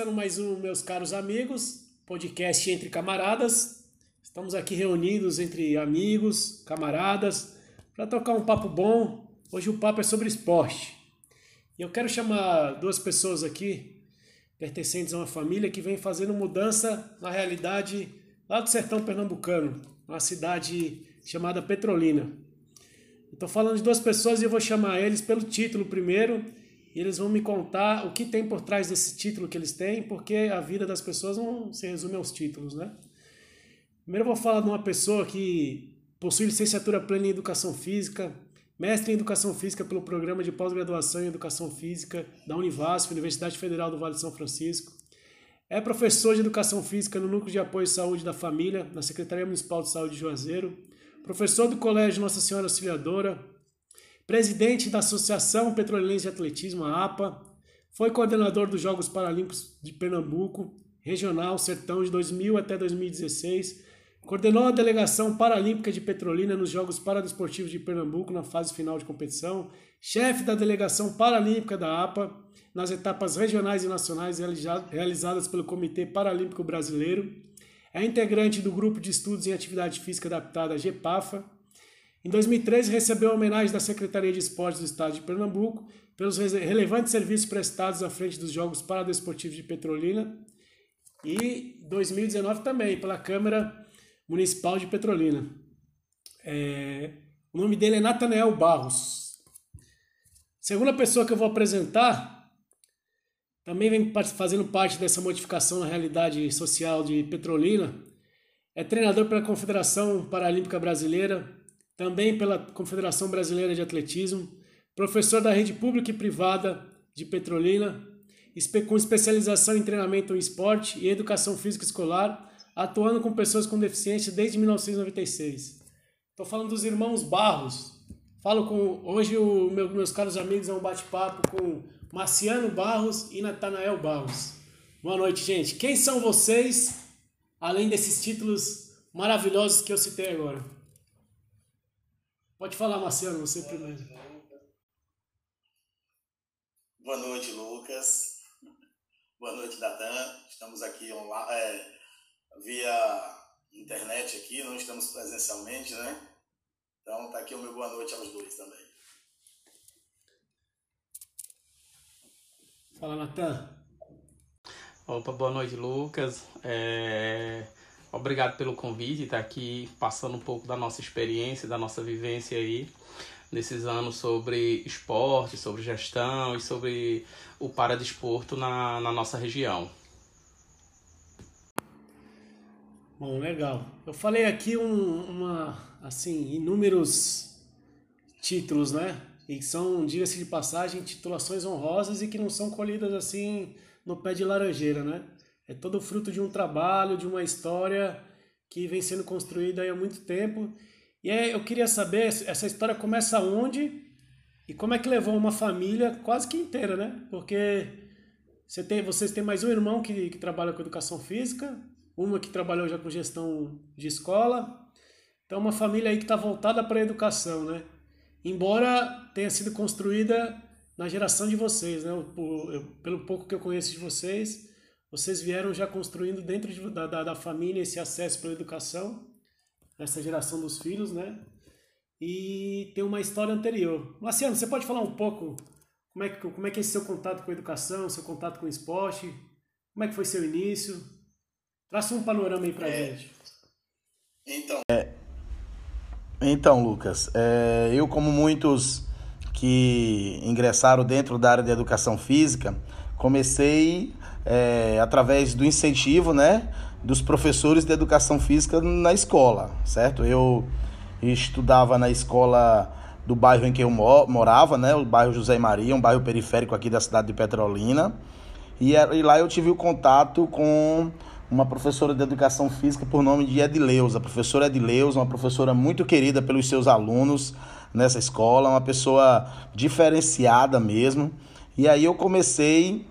começando mais um, meus caros amigos, podcast Entre Camaradas. Estamos aqui reunidos entre amigos, camaradas, para tocar um papo bom. Hoje o papo é sobre esporte. E eu quero chamar duas pessoas aqui, pertencentes a uma família que vem fazendo mudança na realidade lá do sertão pernambucano, uma cidade chamada Petrolina. Estou falando de duas pessoas e eu vou chamar eles pelo título primeiro e eles vão me contar o que tem por trás desse título que eles têm, porque a vida das pessoas não se resume aos títulos, né? Primeiro eu vou falar de uma pessoa que possui licenciatura plena em Educação Física, mestre em Educação Física pelo Programa de Pós-Graduação em Educação Física da Univasf, Universidade Federal do Vale de São Francisco. É professor de Educação Física no Núcleo de Apoio à Saúde da Família, na Secretaria Municipal de Saúde de Juazeiro. Professor do Colégio Nossa Senhora Auxiliadora, presidente da Associação Petrolense de Atletismo, a APA, foi coordenador dos Jogos Paralímpicos de Pernambuco, regional, sertão de 2000 até 2016, coordenou a delegação paralímpica de Petrolina nos Jogos Paradesportivos de Pernambuco na fase final de competição, chefe da delegação paralímpica da APA nas etapas regionais e nacionais realizadas pelo Comitê Paralímpico Brasileiro, é integrante do Grupo de Estudos em Atividade Física Adaptada, GEPAFA, em 2013, recebeu a homenagem da Secretaria de Esportes do Estado de Pernambuco pelos relevantes serviços prestados à frente dos Jogos Paradesportivos de Petrolina e 2019 também pela Câmara Municipal de Petrolina. É... O nome dele é Natanael Barros. Segunda pessoa que eu vou apresentar também vem fazendo parte dessa modificação na realidade social de Petrolina. É treinador pela Confederação Paralímpica Brasileira, também pela Confederação Brasileira de Atletismo, professor da rede pública e privada de Petrolina, com especialização em treinamento em esporte e educação física escolar, atuando com pessoas com deficiência desde 1996. Estou falando dos irmãos Barros. Falo com hoje o meu, meus caros amigos é um bate-papo com Marciano Barros e Natanael Barros. Boa noite, gente. Quem são vocês, além desses títulos maravilhosos que eu citei agora? Pode falar, Marcelo, você Boa primeiro. Noite, Boa noite, Lucas. Boa noite, Dadan. Estamos aqui online, é, via internet aqui, não estamos presencialmente, né? Então tá aqui o meu boa noite aos dois também. Fala, Natan. Opa, boa noite, Lucas. É... Obrigado pelo convite, estar tá aqui passando um pouco da nossa experiência, da nossa vivência aí nesses anos sobre esporte, sobre gestão e sobre o paradesporto na, na nossa região. Bom, legal. Eu falei aqui um, uma, assim, inúmeros títulos, né? E são, diga-se de passagem, titulações honrosas e que não são colhidas assim no pé de laranjeira, né? É todo fruto de um trabalho, de uma história que vem sendo construída há muito tempo. E aí eu queria saber, essa história começa onde e como é que levou uma família quase que inteira, né? Porque você tem, vocês têm mais um irmão que, que trabalha com educação física, uma que trabalhou já com gestão de escola. Então, uma família aí que está voltada para a educação, né? Embora tenha sido construída na geração de vocês, né? Eu, pelo pouco que eu conheço de vocês, vocês vieram já construindo dentro de, da, da, da família esse acesso pela educação, essa geração dos filhos, né? E tem uma história anterior. Marciano, você pode falar um pouco como é, que, como é que é esse seu contato com a educação, seu contato com o esporte? Como é que foi seu início? Traça um panorama aí pra é, gente. Então. É, então, Lucas, é, eu como muitos que ingressaram dentro da área de educação física, comecei é, através do incentivo, né, dos professores de educação física na escola, certo? Eu estudava na escola do bairro em que eu morava, né, o bairro José Maria, um bairro periférico aqui da cidade de Petrolina, e, e lá eu tive o contato com uma professora de educação física por nome de Edileuza, professora Edileuza, uma professora muito querida pelos seus alunos nessa escola, uma pessoa diferenciada mesmo. E aí eu comecei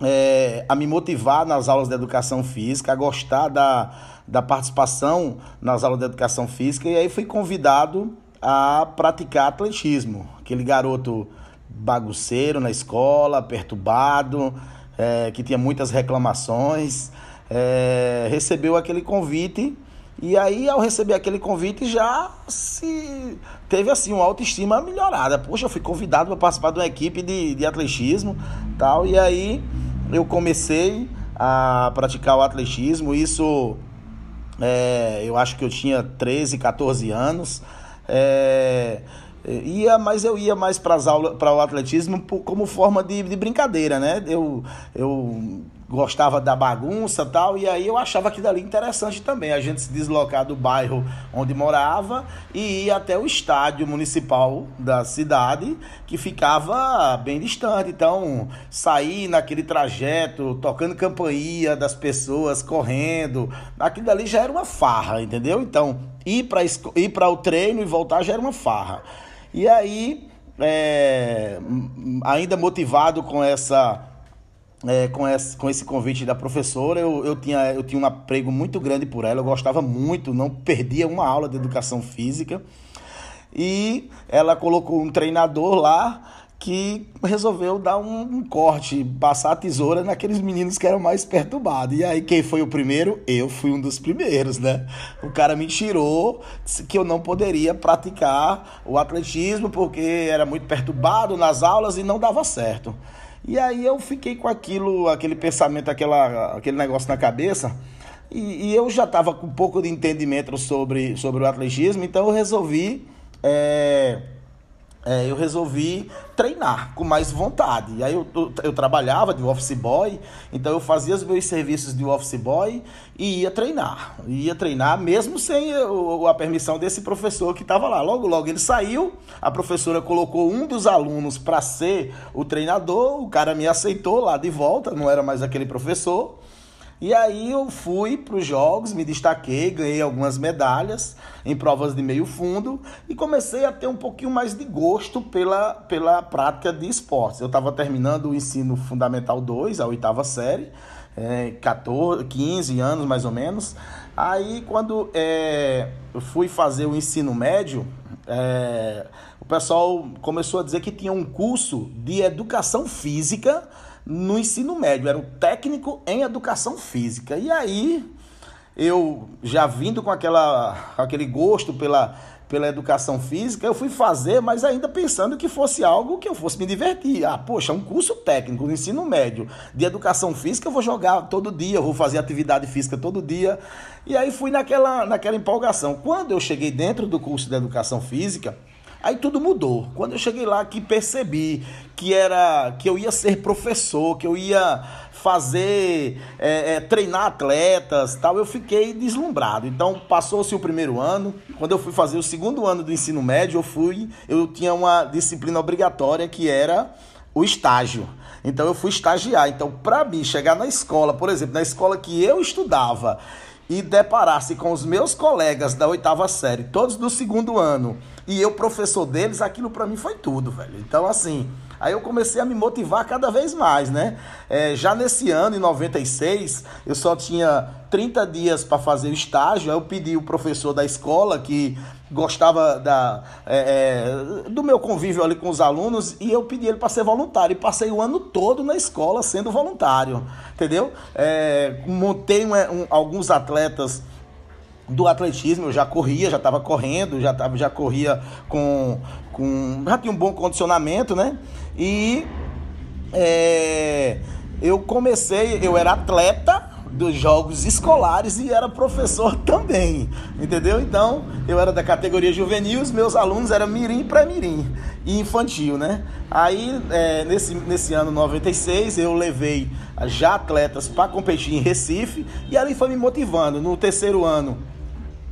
é, a me motivar nas aulas de educação física, a gostar da, da participação nas aulas de educação física, e aí fui convidado a praticar atletismo. Aquele garoto bagunceiro na escola, perturbado, é, que tinha muitas reclamações, é, recebeu aquele convite e aí, ao receber aquele convite, já se teve assim uma autoestima melhorada. Poxa, eu fui convidado para participar de uma equipe de, de atletismo tal. E aí eu comecei a praticar o atletismo. Isso é, eu acho que eu tinha 13, 14 anos. É, ia, mas eu ia mais para o atletismo como forma de, de brincadeira, né? Eu, eu gostava da bagunça tal, e aí eu achava aquilo ali interessante também, a gente se deslocar do bairro onde morava e ir até o estádio municipal da cidade, que ficava bem distante. Então, sair naquele trajeto, tocando campainha das pessoas, correndo, aquilo ali já era uma farra, entendeu? Então, ir para ir o treino e voltar já era uma farra. E aí, é, ainda motivado com essa é, com, esse, com esse convite da professora, eu, eu, tinha, eu tinha um aprego muito grande por ela, eu gostava muito, não perdia uma aula de educação física. E ela colocou um treinador lá que resolveu dar um, um, corte, passar a tesoura naqueles meninos que eram mais perturbados. E aí, quem foi o primeiro? Eu fui um dos primeiros, né? O cara me tirou que eu não poderia praticar o atletismo porque era muito perturbado nas aulas e não dava certo. E aí eu fiquei com aquilo, aquele pensamento, aquela, aquele negócio na cabeça. E, e eu já estava com um pouco de entendimento sobre, sobre o atletismo, então eu resolvi. É, é, eu resolvi treinar com mais vontade. E aí eu, eu, eu, trabalhava de office boy, então eu fazia os meus serviços de office boy e ia treinar. Ia treinar mesmo sem o, a permissão desse professor que estava lá. Logo, logo ele saiu, a professora colocou um dos alunos para ser o treinador, o cara me aceitou lá de volta, não era mais aquele professor. E aí eu fui para os jogos, me destaquei, ganhei algumas medalhas em provas de meio fundo e comecei a ter um pouquinho mais de gosto pela, pela prática de esportes. Eu estava terminando o ensino fundamental 2, a oitava série, é, 14, 15 anos mais ou menos. Aí quando é, eu fui fazer o ensino médio, é, o pessoal começou a dizer que tinha um curso de educação física no ensino médio, era um técnico em educação física. E aí, eu já vindo com aquela, aquele gosto pela, pela educação física, eu fui fazer, mas ainda pensando que fosse algo que eu fosse me divertir. Ah, poxa, um curso técnico no ensino médio de educação física, eu vou jogar todo dia, eu vou fazer atividade física todo dia. E aí fui naquela, naquela empolgação. Quando eu cheguei dentro do curso de educação física, Aí tudo mudou. Quando eu cheguei lá que percebi que era que eu ia ser professor, que eu ia fazer é, é, treinar atletas, tal, eu fiquei deslumbrado. Então passou-se o primeiro ano. Quando eu fui fazer o segundo ano do ensino médio, eu fui, eu tinha uma disciplina obrigatória que era o estágio. Então eu fui estagiar. Então para mim chegar na escola, por exemplo, na escola que eu estudava e deparar-se com os meus colegas da oitava série, todos do segundo ano e eu, professor deles, aquilo para mim foi tudo, velho. Então, assim, aí eu comecei a me motivar cada vez mais, né? É, já nesse ano, em 96, eu só tinha 30 dias para fazer o estágio. Aí eu pedi o professor da escola que gostava da, é, é, do meu convívio ali com os alunos e eu pedi ele para ser voluntário. E passei o ano todo na escola sendo voluntário, entendeu? É, montei um, um, alguns atletas do atletismo, eu já corria, já estava correndo, já, tava, já corria com, com. já tinha um bom condicionamento, né? E é, eu comecei, eu era atleta dos jogos escolares e era professor também, entendeu? Então, eu era da categoria juvenil, os meus alunos eram mirim para mirim e infantil, né? Aí, é, nesse, nesse ano 96, eu levei já atletas para competir em Recife e ali foi me motivando. No terceiro ano,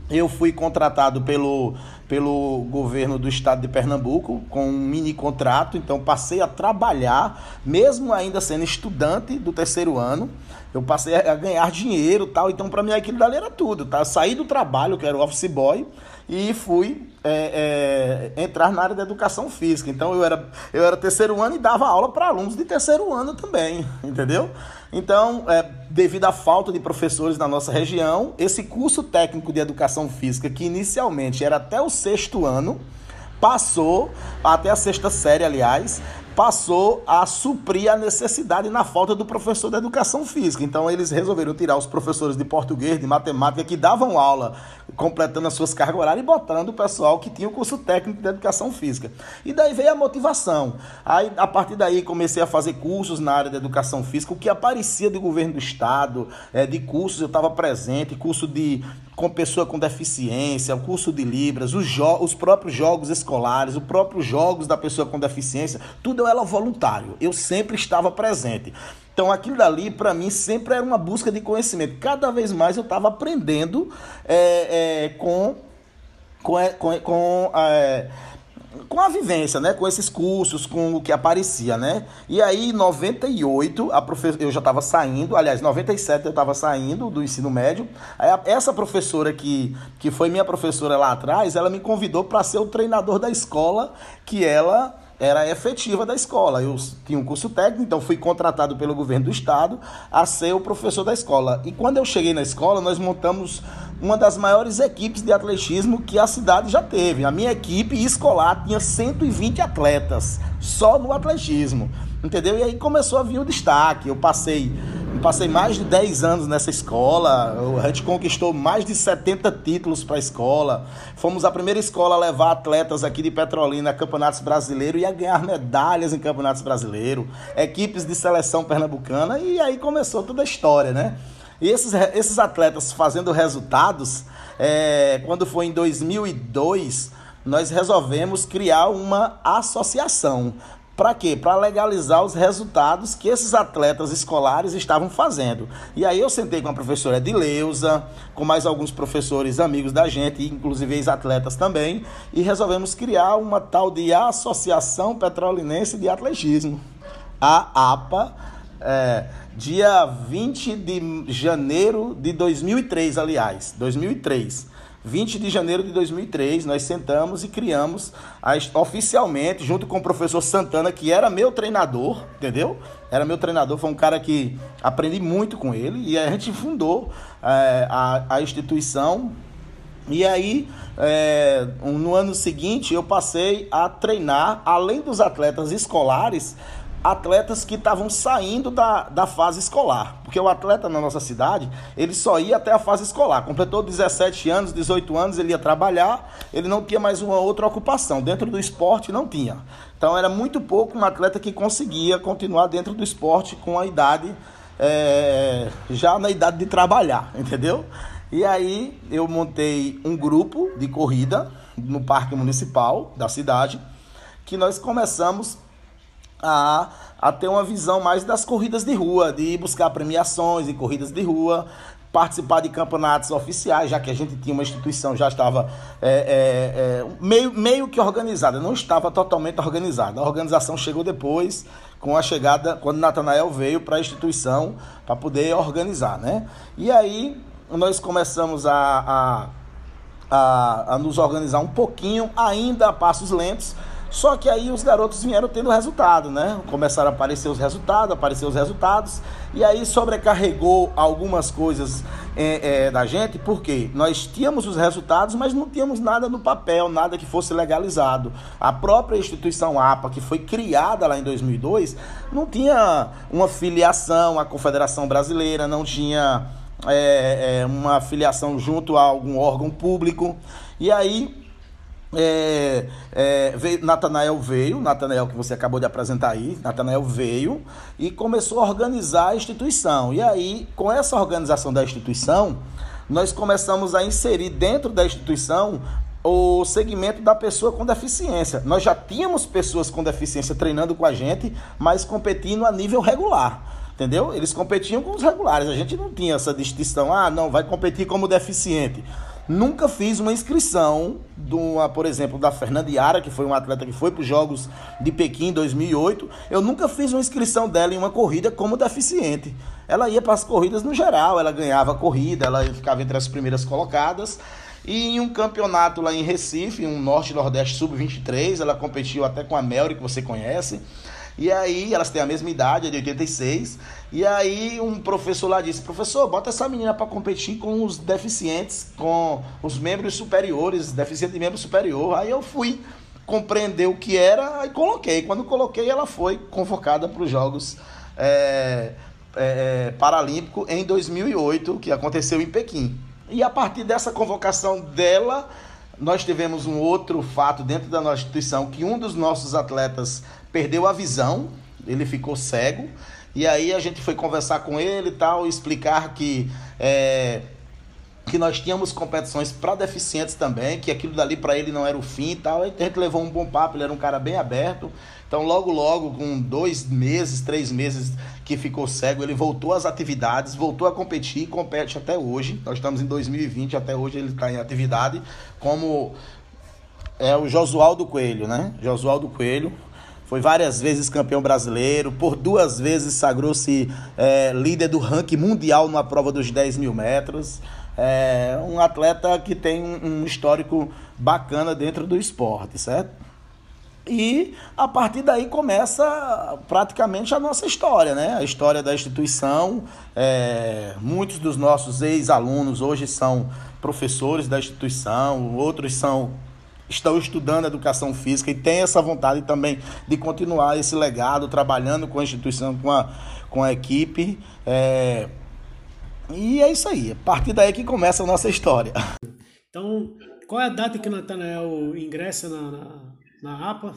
eu fui contratado pelo, pelo governo do estado de Pernambuco com um mini contrato, então passei a trabalhar, mesmo ainda sendo estudante do terceiro ano, eu passei a ganhar dinheiro tal, então para mim aquilo dali era tudo, tá? saí do trabalho, que era o office boy, e fui é, é, entrar na área da educação física. Então eu era, eu era terceiro ano e dava aula para alunos de terceiro ano também, entendeu? Então, é, devido à falta de professores na nossa região, esse curso técnico de educação física, que inicialmente era até o sexto ano, passou até a sexta série, aliás, passou a suprir a necessidade na falta do professor de educação física. Então eles resolveram tirar os professores de português, de matemática que davam aula, completando as suas cargas horárias e botando o pessoal que tinha o curso técnico de educação física. E daí veio a motivação. Aí a partir daí comecei a fazer cursos na área de educação física, o que aparecia do governo do estado, é, de cursos eu estava presente, curso de com pessoa com deficiência, o curso de Libras, os, os próprios jogos escolares, os próprios jogos da pessoa com deficiência, tudo eu era voluntário. Eu sempre estava presente. Então aquilo dali, para mim, sempre era uma busca de conhecimento. Cada vez mais eu estava aprendendo é, é, com, com, com, com é, com a vivência, né? Com esses cursos, com o que aparecia, né? E aí, em 98, a profe... eu já estava saindo, aliás, em 97 eu estava saindo do ensino médio. Aí, essa professora que, que foi minha professora lá atrás, ela me convidou para ser o treinador da escola que ela era efetiva da escola. Eu tinha um curso técnico, então fui contratado pelo governo do estado a ser o professor da escola. E quando eu cheguei na escola, nós montamos uma das maiores equipes de atletismo que a cidade já teve. A minha equipe escolar tinha 120 atletas só no atletismo. Entendeu? E aí começou a vir o destaque. Eu passei passei mais de 10 anos nessa escola, a gente conquistou mais de 70 títulos para a escola. Fomos a primeira escola a levar atletas aqui de Petrolina a campeonatos brasileiros e a ganhar medalhas em campeonatos brasileiros, equipes de seleção pernambucana e aí começou toda a história, né? E esses, esses atletas fazendo resultados, é, quando foi em 2002, nós resolvemos criar uma associação para quê? Para legalizar os resultados que esses atletas escolares estavam fazendo. E aí eu sentei com a professora Edileuza, com mais alguns professores amigos da gente, inclusive ex-atletas também, e resolvemos criar uma tal de Associação Petrolinense de Atletismo, a APA, é, dia 20 de janeiro de 2003, aliás, 2003. 20 de janeiro de 2003, nós sentamos e criamos oficialmente, junto com o professor Santana, que era meu treinador, entendeu? Era meu treinador, foi um cara que aprendi muito com ele e a gente fundou é, a, a instituição. E aí, é, no ano seguinte, eu passei a treinar, além dos atletas escolares, atletas que estavam saindo da, da fase escolar. Porque o atleta na nossa cidade, ele só ia até a fase escolar. Completou 17 anos, 18 anos, ele ia trabalhar, ele não tinha mais uma outra ocupação. Dentro do esporte não tinha. Então era muito pouco um atleta que conseguia continuar dentro do esporte com a idade, é, já na idade de trabalhar, entendeu? E aí eu montei um grupo de corrida no Parque Municipal da cidade, que nós começamos a, a ter uma visão mais das corridas de rua, de buscar premiações em corridas de rua, participar de campeonatos oficiais, já que a gente tinha uma instituição, já estava é, é, é, meio, meio que organizada, não estava totalmente organizada. A organização chegou depois, com a chegada, quando Natanael veio para a instituição para poder organizar, né? E aí nós começamos a, a, a, a nos organizar um pouquinho, ainda a passos lentos, só que aí os garotos vieram tendo resultado, né? Começaram a aparecer os resultados, aparecer os resultados, e aí sobrecarregou algumas coisas é, é, da gente, porque nós tínhamos os resultados, mas não tínhamos nada no papel, nada que fosse legalizado. A própria instituição APA, que foi criada lá em 2002, não tinha uma filiação à Confederação Brasileira, não tinha é, é, uma filiação junto a algum órgão público, e aí é, é, veio, Natanael veio, Natanael que você acabou de apresentar aí, Natanael veio e começou a organizar a instituição. E aí, com essa organização da instituição, nós começamos a inserir dentro da instituição o segmento da pessoa com deficiência. Nós já tínhamos pessoas com deficiência treinando com a gente, mas competindo a nível regular. Entendeu? Eles competiam com os regulares. A gente não tinha essa distinção. Ah, não, vai competir como deficiente. Nunca fiz uma inscrição, uma, por exemplo, da Fernanda Yara, que foi uma atleta que foi para os Jogos de Pequim em 2008. Eu nunca fiz uma inscrição dela em uma corrida como deficiente. Ela ia para as corridas no geral, ela ganhava a corrida, ela ficava entre as primeiras colocadas. E em um campeonato lá em Recife, um Norte-Nordeste Sub-23, ela competiu até com a Melry, que você conhece. E aí, elas têm a mesma idade, é de 86. E aí, um professor lá disse: Professor, bota essa menina para competir com os deficientes, com os membros superiores, deficiente e membro superior. Aí eu fui compreender o que era e coloquei. Quando coloquei, ela foi convocada para os Jogos é, é, Paralímpicos em 2008, que aconteceu em Pequim. E a partir dessa convocação dela, nós tivemos um outro fato dentro da nossa instituição que um dos nossos atletas perdeu a visão, ele ficou cego. E aí a gente foi conversar com ele e tal, explicar que é, que nós tínhamos competições para deficientes também, que aquilo dali para ele não era o fim e tal. a gente levou um bom papo, ele era um cara bem aberto. Então, logo, logo, com dois meses, três meses que ficou cego, ele voltou às atividades, voltou a competir e compete até hoje. Nós estamos em 2020, até hoje ele está em atividade, como é o Josualdo Coelho, né? Josualdo Coelho, foi várias vezes campeão brasileiro, por duas vezes sagrou-se é, líder do ranking mundial numa prova dos 10 mil metros. É um atleta que tem um histórico bacana dentro do esporte, certo? E a partir daí começa praticamente a nossa história, né? A história da instituição. É, muitos dos nossos ex-alunos hoje são professores da instituição, outros são estão estudando educação física e têm essa vontade também de continuar esse legado, trabalhando com a instituição, com a, com a equipe. É... E é isso aí. A partir daí que começa a nossa história. Então, qual é a data que o Natanael ingressa na, na, na APA?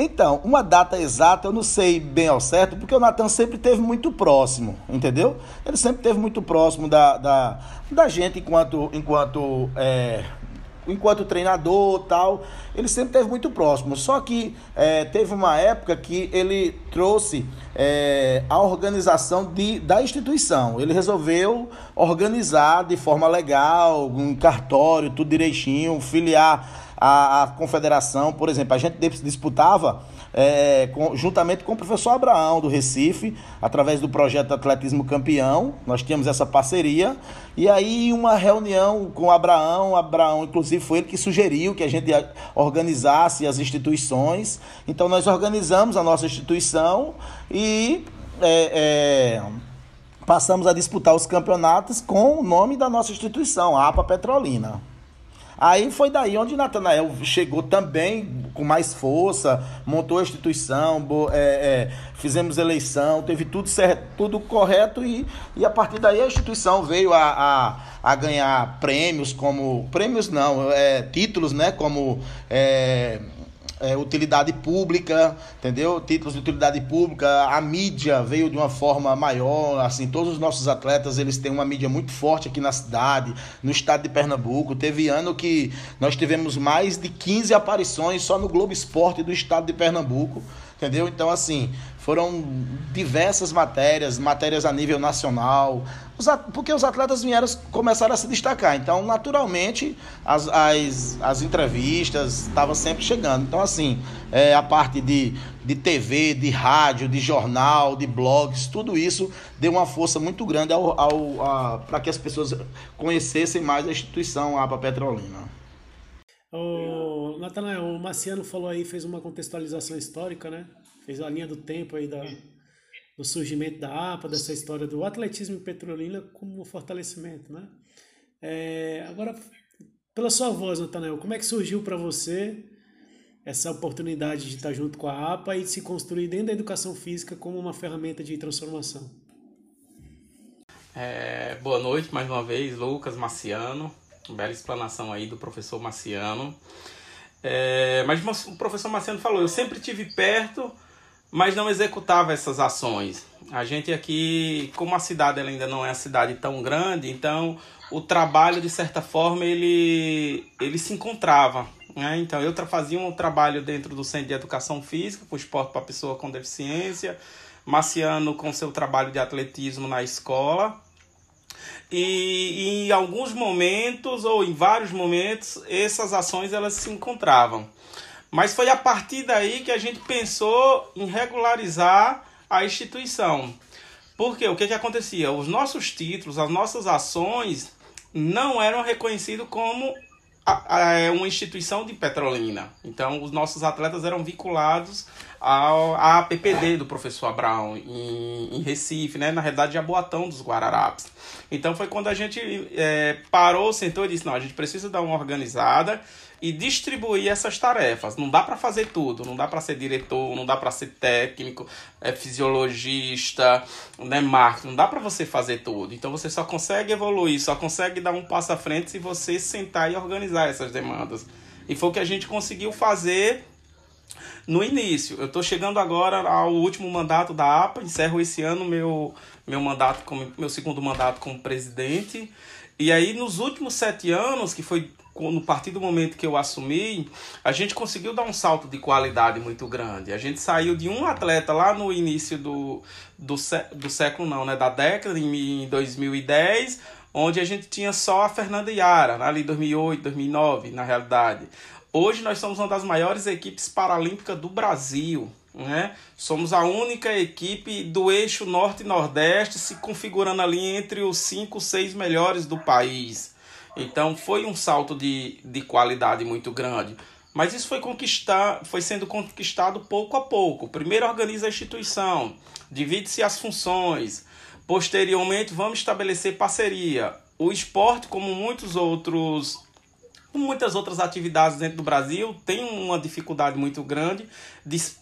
Então, uma data exata eu não sei bem ao certo, porque o Natan sempre esteve muito próximo, entendeu? Ele sempre esteve muito próximo da, da, da gente enquanto, enquanto é, enquanto treinador tal, ele sempre esteve muito próximo. Só que é, teve uma época que ele trouxe é, a organização de, da instituição. Ele resolveu organizar de forma legal, um cartório, tudo direitinho, filiar a, a confederação. Por exemplo, a gente disputava é, com, juntamente com o professor Abraão do Recife, através do projeto Atletismo Campeão. Nós tínhamos essa parceria. E aí, uma reunião com o Abraão, Abraão, inclusive, foi ele que sugeriu que a gente organizasse as instituições. Então, nós organizamos a nossa instituição e. É, é, passamos a disputar os campeonatos com o nome da nossa instituição, a APA Petrolina. Aí foi daí onde Natanael chegou também com mais força, montou a instituição, é, é, fizemos eleição, teve tudo certo, tudo correto e, e a partir daí a instituição veio a, a, a ganhar prêmios como prêmios não, é, títulos, né, como é, é, utilidade pública, entendeu? Títulos de utilidade pública, a mídia veio de uma forma maior, assim, todos os nossos atletas, eles têm uma mídia muito forte aqui na cidade, no estado de Pernambuco. Teve ano que nós tivemos mais de 15 aparições só no Globo Esporte do estado de Pernambuco, entendeu? Então, assim, foram diversas matérias, matérias a nível nacional, porque os atletas vieram começaram a se destacar. Então, naturalmente, as, as, as entrevistas estavam sempre chegando. Então, assim, é, a parte de, de TV, de rádio, de jornal, de blogs, tudo isso deu uma força muito grande para que as pessoas conhecessem mais a instituição APA Petrolina. O Natanael, o Marciano falou aí, fez uma contextualização histórica, né? fez a linha do tempo aí da, do surgimento da APA, dessa história do atletismo em Petrolina como fortalecimento, né? É, agora, pela sua voz, Natanael, como é que surgiu para você essa oportunidade de estar junto com a APA e de se construir dentro da educação física como uma ferramenta de transformação? É, boa noite mais uma vez, Lucas Marciano. Bela explanação aí do professor Marciano. É, mas o professor Marciano falou, eu sempre tive perto mas não executava essas ações. A gente aqui, como a cidade ainda não é uma cidade tão grande, então o trabalho de certa forma ele ele se encontrava. Né? Então eu fazia um trabalho dentro do centro de educação física, com esporte para pessoa com deficiência, Marciano com seu trabalho de atletismo na escola. E, e em alguns momentos ou em vários momentos essas ações elas se encontravam. Mas foi a partir daí que a gente pensou em regularizar a instituição. Porque o que, que acontecia? Os nossos títulos, as nossas ações não eram reconhecidos como é uma instituição de Petrolina. Então, os nossos atletas eram vinculados ao, à APPD do professor Abraão, em, em Recife, né? na realidade, Jaboatão dos Guararapes. Então, foi quando a gente é, parou, sentou e disse: não, a gente precisa dar uma organizada e distribuir essas tarefas. Não dá para fazer tudo, não dá para ser diretor, não dá para ser técnico, é fisiologista, né, marketing, não dá para você fazer tudo. Então você só consegue evoluir, só consegue dar um passo à frente se você sentar e organizar essas demandas. E foi o que a gente conseguiu fazer no início. Eu estou chegando agora ao último mandato da APA, encerro esse ano meu meu mandato como meu segundo mandato como presidente. E aí nos últimos sete anos, que foi no partir do momento que eu assumi, a gente conseguiu dar um salto de qualidade muito grande. A gente saiu de um atleta lá no início do, do, do século, não, né? Da década, em 2010, onde a gente tinha só a Fernanda Yara, ali em 2008, 2009, na realidade. Hoje nós somos uma das maiores equipes paralímpicas do Brasil. Né? Somos a única equipe do eixo norte e nordeste se configurando ali entre os cinco, seis melhores do país. Então foi um salto de, de qualidade muito grande. Mas isso foi conquistar, foi sendo conquistado pouco a pouco. Primeiro organiza a instituição, divide-se as funções. Posteriormente, vamos estabelecer parceria. O esporte, como muitos outros como muitas outras atividades dentro do Brasil, tem uma dificuldade muito grande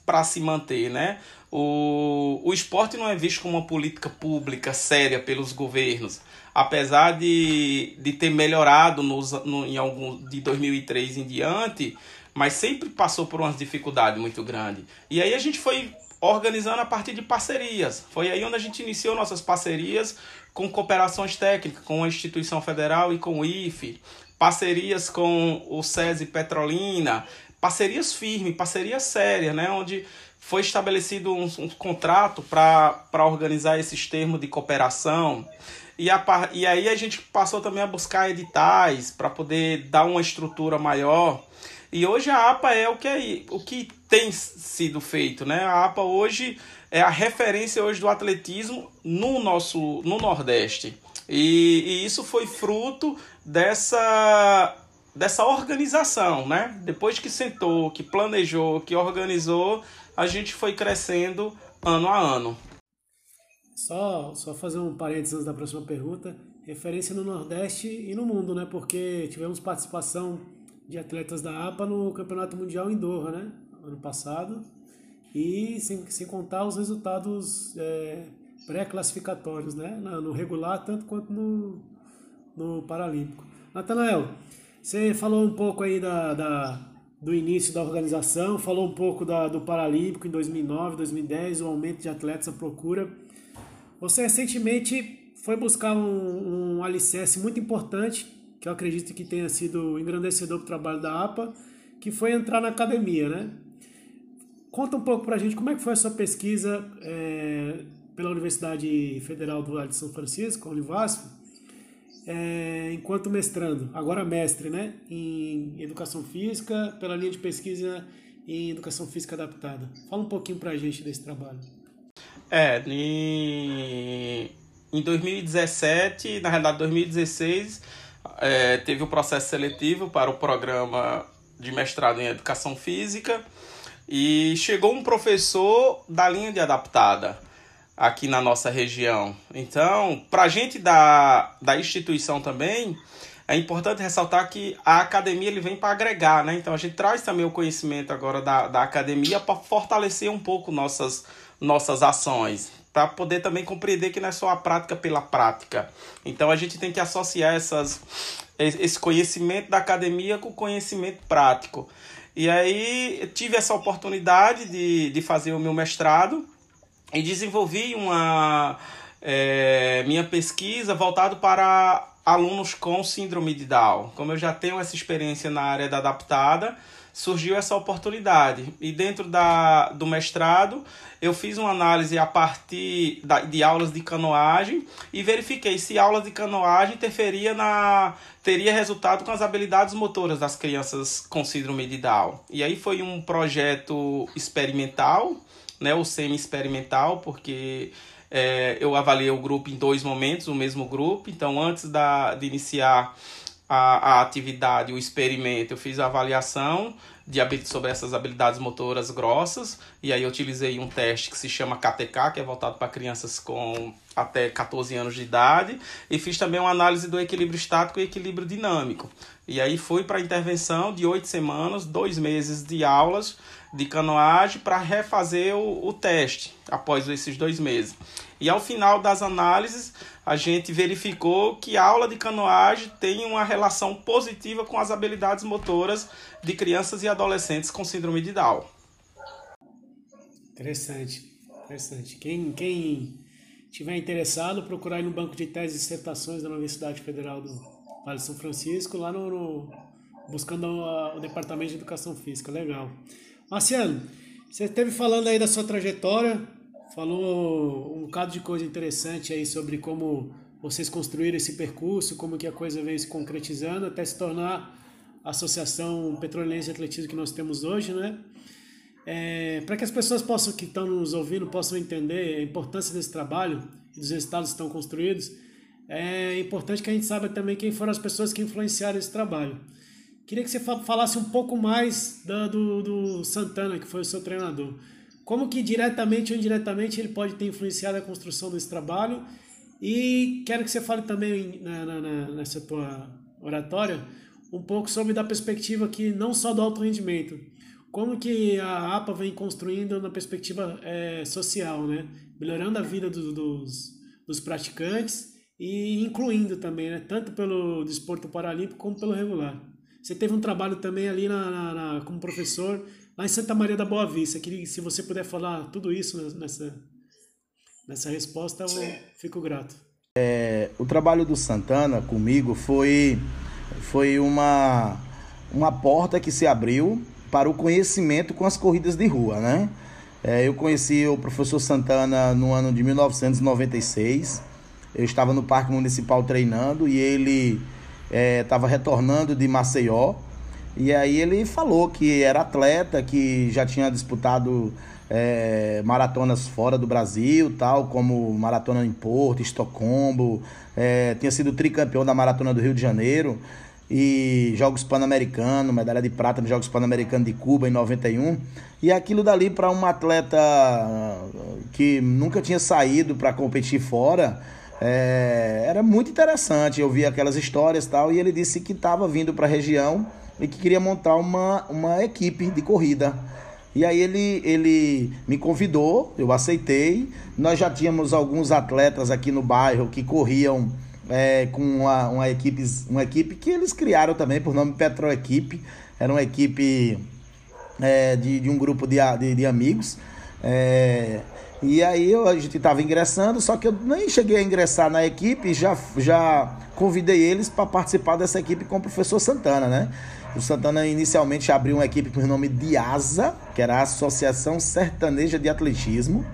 para se manter, né? O, o esporte não é visto como uma política pública séria pelos governos apesar de, de ter melhorado nos, no, em algum, de 2003 em diante, mas sempre passou por umas dificuldades muito grandes. E aí a gente foi organizando a partir de parcerias. Foi aí onde a gente iniciou nossas parcerias com cooperações técnicas com a instituição federal e com o IFE, parcerias com o SESI Petrolina, parcerias firmes, parcerias sérias, né, onde foi estabelecido um, um contrato para organizar esses termos de cooperação. E, a, e aí a gente passou também a buscar editais para poder dar uma estrutura maior. E hoje a APA é o que, é, o que tem sido feito, né? A APA hoje é a referência hoje do atletismo no nosso no Nordeste. E, e isso foi fruto dessa dessa organização, né? Depois que sentou, que planejou, que organizou, a gente foi crescendo ano a ano. Só, só fazer um parênteses antes da próxima pergunta. Referência no Nordeste e no mundo, né? Porque tivemos participação de atletas da APA no Campeonato Mundial em Doha, né? Ano passado. E sem, sem contar os resultados é, pré-classificatórios, né? No regular, tanto quanto no, no Paralímpico. Natanael, você falou um pouco aí da, da, do início da organização, falou um pouco da, do Paralímpico em 2009, 2010, o aumento de atletas, a procura. Você recentemente foi buscar um, um alicerce muito importante, que eu acredito que tenha sido engrandecedor para o trabalho da APA, que foi entrar na academia, né? Conta um pouco para a gente como é que foi a sua pesquisa é, pela Universidade Federal do Vale de São Francisco, a Univasf, é, enquanto mestrando, agora mestre, né? Em Educação Física, pela linha de pesquisa em Educação Física Adaptada. Fala um pouquinho para a gente desse trabalho. É, em, em 2017, na realidade 2016, é, teve o processo seletivo para o programa de mestrado em Educação Física e chegou um professor da linha de adaptada aqui na nossa região. Então, para a gente da, da instituição também, é importante ressaltar que a academia ele vem para agregar, né? Então a gente traz também o conhecimento agora da, da academia para fortalecer um pouco nossas nossas ações, para poder também compreender que não é só a prática pela prática. Então a gente tem que associar essas, esse conhecimento da academia com o conhecimento prático. E aí tive essa oportunidade de, de fazer o meu mestrado e desenvolvi uma é, minha pesquisa voltado para alunos com síndrome de Down. Como eu já tenho essa experiência na área da adaptada, surgiu essa oportunidade. E dentro da, do mestrado, eu fiz uma análise a partir da, de aulas de canoagem e verifiquei se aulas de canoagem interferia na teria resultado com as habilidades motoras das crianças com síndrome de Down. E aí foi um projeto experimental, né, o semi-experimental, porque é, eu avaliei o grupo em dois momentos, o mesmo grupo. Então, antes da, de iniciar a, a atividade, o experimento, eu fiz a avaliação de sobre essas habilidades motoras grossas e aí eu utilizei um teste que se chama KTK, que é voltado para crianças com até 14 anos de idade, e fiz também uma análise do equilíbrio estático e equilíbrio dinâmico. E aí fui para a intervenção de oito semanas, dois meses de aulas de canoagem para refazer o, o teste após esses dois meses. E ao final das análises, a gente verificou que a aula de canoagem tem uma relação positiva com as habilidades motoras de crianças e adolescentes com síndrome de Down. Interessante, interessante. Quem, quem tiver interessado, procurar aí no banco de teses e dissertações da Universidade Federal do Vale de São Francisco, lá no, no buscando a, o Departamento de Educação Física. Legal. Marciano, você esteve falando aí da sua trajetória, falou um bocado de coisa interessante aí sobre como vocês construíram esse percurso, como que a coisa veio se concretizando até se tornar a Associação Petrolense de Atletismo que nós temos hoje, né? É, para que as pessoas possam que estão nos ouvindo possam entender a importância desse trabalho e dos resultados que estão construídos, é importante que a gente saiba também quem foram as pessoas que influenciaram esse trabalho. Queria que você falasse um pouco mais da, do, do Santana, que foi o seu treinador. Como que diretamente ou indiretamente ele pode ter influenciado a construção desse trabalho? E quero que você fale também na, na, nessa tua oratória um pouco sobre da perspectiva que não só do alto rendimento, como que a APA vem construindo na perspectiva é, social, né? melhorando a vida do, dos, dos praticantes e incluindo também, né? tanto pelo desporto paralímpico como pelo regular. Você teve um trabalho também ali na, na, na, como professor lá em Santa Maria da Boa Vista. Queria, se você puder falar tudo isso nessa, nessa resposta, eu Sim. fico grato. É, o trabalho do Santana comigo foi, foi uma, uma porta que se abriu para o conhecimento com as corridas de rua, né? É, eu conheci o professor Santana no ano de 1996. Eu estava no Parque Municipal treinando e ele estava é, retornando de Maceió. E aí ele falou que era atleta, que já tinha disputado é, maratonas fora do Brasil, tal como maratona em Porto, Estocolmo, é, tinha sido tricampeão da maratona do Rio de Janeiro e Jogos Pan-Americanos, medalha de prata nos Jogos Pan-Americanos de Cuba em 91. E aquilo dali para um atleta que nunca tinha saído para competir fora, é, era muito interessante. Eu vi aquelas histórias tal, e ele disse que estava vindo para a região e que queria montar uma, uma equipe de corrida. E aí ele, ele me convidou, eu aceitei. Nós já tínhamos alguns atletas aqui no bairro que corriam é, com uma, uma, equipe, uma equipe que eles criaram também por nome Petroequipe. Era uma equipe é, de, de um grupo de, de, de amigos. É, e aí eu, a gente estava ingressando, só que eu nem cheguei a ingressar na equipe, já, já convidei eles para participar dessa equipe com o professor Santana, né? O Santana inicialmente abriu uma equipe com o nome de ASA, que era a Associação Sertaneja de Atletismo.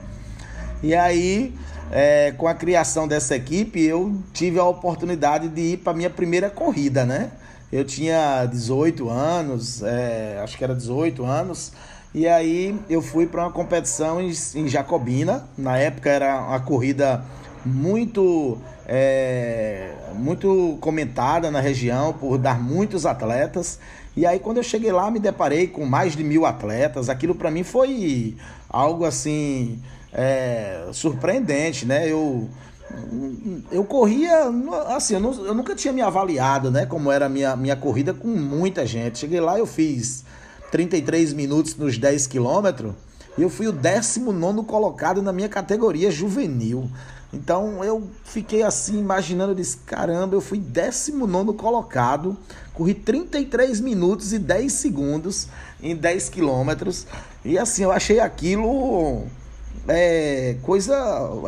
E aí, é, com a criação dessa equipe, eu tive a oportunidade de ir para minha primeira corrida, né? Eu tinha 18 anos, é, acho que era 18 anos, e aí eu fui para uma competição em, em, Jacobina. Na época era uma corrida muito é, muito comentada na região por dar muitos atletas. E aí quando eu cheguei lá me deparei com mais de mil atletas. Aquilo para mim foi algo assim é, surpreendente, né? Eu eu corria assim, eu, não, eu, nunca tinha me avaliado, né? Como era a minha, minha corrida com muita gente. Cheguei lá eu fiz 33 minutos nos 10 quilômetros. Eu fui o 19 colocado na minha categoria juvenil. Então eu fiquei assim imaginando, eu disse, caramba, eu fui 19 colocado, corri 33 minutos e 10 segundos em 10 quilômetros. E assim, eu achei aquilo é, coisa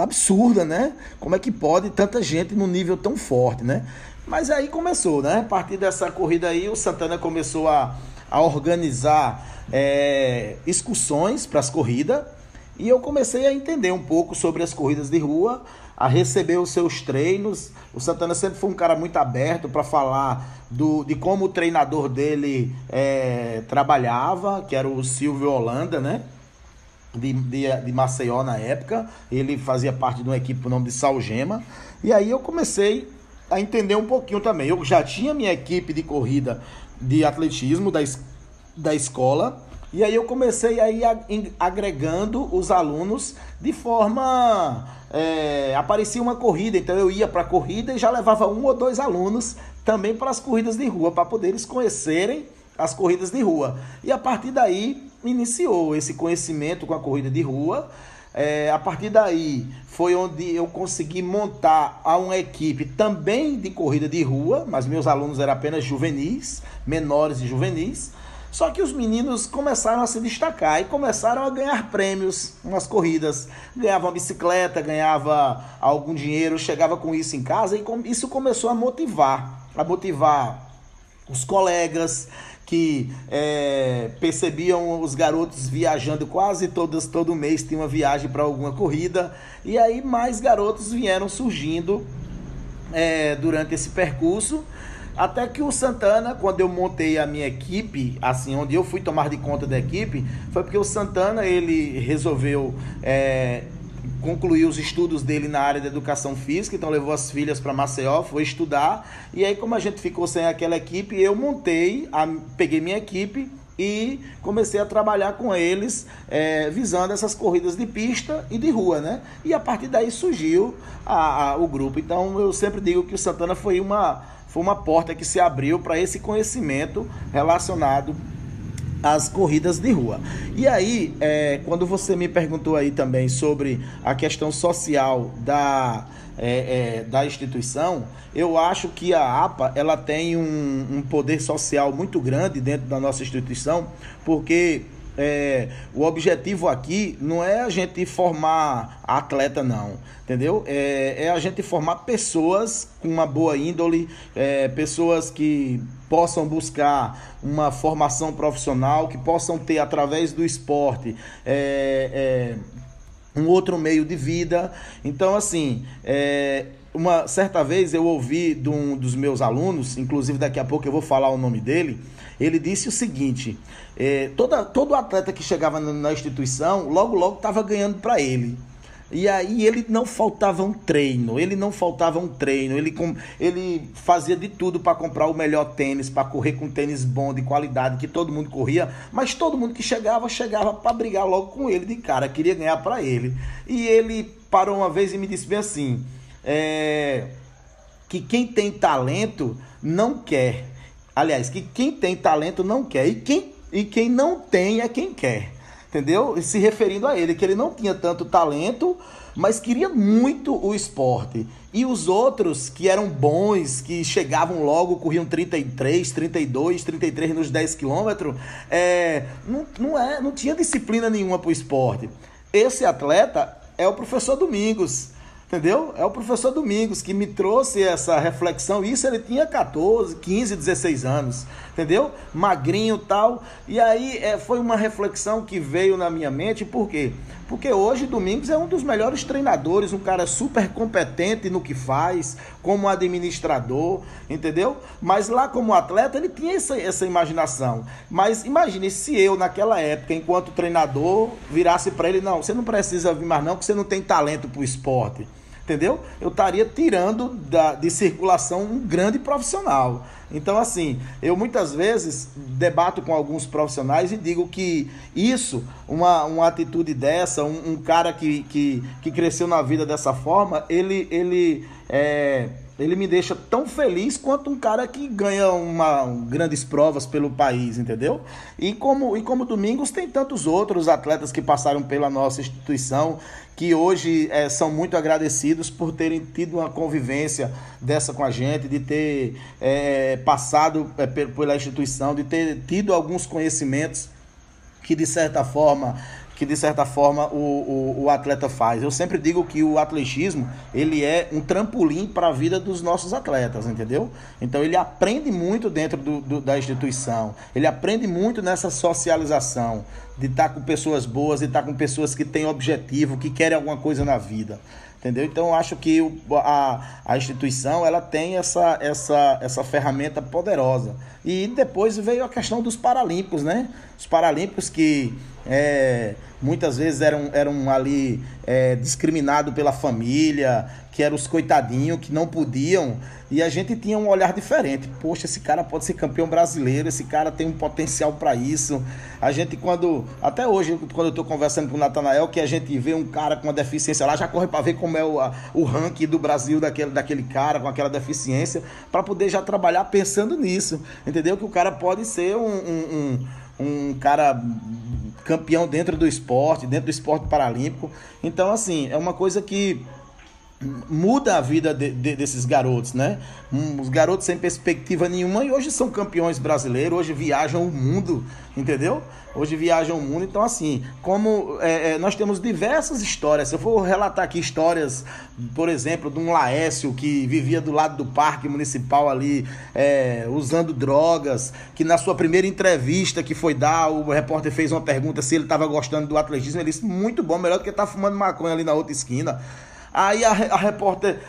absurda, né? Como é que pode tanta gente num nível tão forte, né? Mas aí começou, né? A partir dessa corrida aí, o Santana começou a, a organizar é, excursões para as corridas e eu comecei a entender um pouco sobre as corridas de rua, a receber os seus treinos. O Santana sempre foi um cara muito aberto para falar do, de como o treinador dele é, trabalhava, que era o Silvio Holanda, né? De, de, de Maceió na época. Ele fazia parte de uma equipe o nome de Salgema. E aí eu comecei a entender um pouquinho também. Eu já tinha minha equipe de corrida de atletismo da, da escola. E aí eu comecei a ir agregando os alunos de forma. É, aparecia uma corrida, então eu ia para a corrida e já levava um ou dois alunos também para as corridas de rua, para poder eles conhecerem as corridas de rua. E a partir daí iniciou esse conhecimento com a corrida de rua. É, a partir daí foi onde eu consegui montar uma equipe também de corrida de rua, mas meus alunos eram apenas juvenis, menores e juvenis. Só que os meninos começaram a se destacar e começaram a ganhar prêmios nas corridas. Ganhava uma bicicleta, ganhava algum dinheiro, chegava com isso em casa e isso começou a motivar, a motivar os colegas, que é, percebiam os garotos viajando quase todos, todo mês, tinha uma viagem para alguma corrida, e aí mais garotos vieram surgindo é, durante esse percurso. Até que o Santana, quando eu montei a minha equipe, assim, onde eu fui tomar de conta da equipe, foi porque o Santana ele resolveu é, concluiu os estudos dele na área da educação física, então levou as filhas para Maceió, foi estudar. E aí, como a gente ficou sem aquela equipe, eu montei, a, peguei minha equipe e comecei a trabalhar com eles, é, visando essas corridas de pista e de rua, né? E a partir daí surgiu a, a, o grupo. Então eu sempre digo que o Santana foi uma, foi uma porta que se abriu para esse conhecimento relacionado as corridas de rua. E aí, é, quando você me perguntou aí também sobre a questão social da, é, é, da instituição, eu acho que a APA ela tem um, um poder social muito grande dentro da nossa instituição, porque é, o objetivo aqui não é a gente formar atleta, não, entendeu? É, é a gente formar pessoas com uma boa índole, é, pessoas que possam buscar uma formação profissional, que possam ter através do esporte é, é, um outro meio de vida. Então, assim, é, uma certa vez eu ouvi de um dos meus alunos, inclusive daqui a pouco eu vou falar o nome dele ele disse o seguinte: é, toda, todo atleta que chegava na instituição, logo, logo estava ganhando para ele. E aí ele não faltava um treino, ele não faltava um treino, ele, com, ele fazia de tudo para comprar o melhor tênis, para correr com tênis bom, de qualidade, que todo mundo corria, mas todo mundo que chegava, chegava para brigar logo com ele de cara, queria ganhar para ele. E ele parou uma vez e me disse bem assim, é, que quem tem talento não quer, Aliás, que quem tem talento não quer. E quem, e quem não tem é quem quer. Entendeu? Se referindo a ele, que ele não tinha tanto talento, mas queria muito o esporte. E os outros que eram bons, que chegavam logo, corriam 33, 32, 33 nos 10 quilômetros, é, não, não, é, não tinha disciplina nenhuma para o esporte. Esse atleta é o professor Domingos. Entendeu? É o professor Domingos que me trouxe essa reflexão. Isso ele tinha 14, 15, 16 anos. Entendeu? Magrinho tal. E aí é, foi uma reflexão que veio na minha mente. Por quê? Porque hoje Domingos é um dos melhores treinadores, um cara super competente no que faz, como administrador, entendeu? Mas lá como atleta ele tinha essa, essa imaginação. Mas imagine se eu naquela época, enquanto treinador, virasse para ele, não, você não precisa vir mais não, porque você não tem talento para o esporte entendeu? Eu estaria tirando da, de circulação um grande profissional. Então, assim, eu muitas vezes debato com alguns profissionais e digo que isso, uma, uma atitude dessa, um, um cara que, que, que cresceu na vida dessa forma, ele, ele é, ele me deixa tão feliz quanto um cara que ganha uma, um, grandes provas pelo país, entendeu? E como, e como Domingos, tem tantos outros atletas que passaram pela nossa instituição que hoje é, são muito agradecidos por terem tido uma convivência dessa com a gente, de ter é, passado é, pela instituição, de ter tido alguns conhecimentos que de certa forma que de certa forma o, o, o, atleta faz. Eu sempre digo que o atletismo ele é um trampolim para a vida dos nossos atletas, entendeu? Então ele aprende muito dentro do, do, da instituição, ele aprende muito nessa socialização, de estar tá com pessoas boas, de estar tá com pessoas que têm objetivo, que querem alguma coisa na vida. Entendeu? Então eu acho que o, a, a instituição ela tem essa, essa, essa ferramenta poderosa. E depois veio a questão dos Paralímpicos, né? Os Paralímpicos que é, muitas vezes eram, eram ali é, discriminados pela família, que eram os coitadinhos, que não podiam, e a gente tinha um olhar diferente. Poxa, esse cara pode ser campeão brasileiro, esse cara tem um potencial para isso. A gente, quando, até hoje, quando eu estou conversando com o Natanael, que a gente vê um cara com uma deficiência lá, já corre para ver como é o, a, o ranking do Brasil daquele, daquele cara com aquela deficiência, para poder já trabalhar pensando nisso, entendeu? Que o cara pode ser um, um, um, um cara campeão dentro do esporte, dentro do esporte paralímpico. Então, assim, é uma coisa que muda a vida de, de, desses garotos, né? Os garotos sem perspectiva nenhuma e hoje são campeões brasileiros, hoje viajam o mundo, entendeu? Hoje viajam o mundo, então assim, como é, é, nós temos diversas histórias, eu for relatar aqui histórias, por exemplo, de um Laércio que vivia do lado do parque municipal ali, é, usando drogas, que na sua primeira entrevista que foi dar, o repórter fez uma pergunta se ele estava gostando do atletismo, ele disse, muito bom, melhor do que estar tá fumando maconha ali na outra esquina. Aí a, a repórter,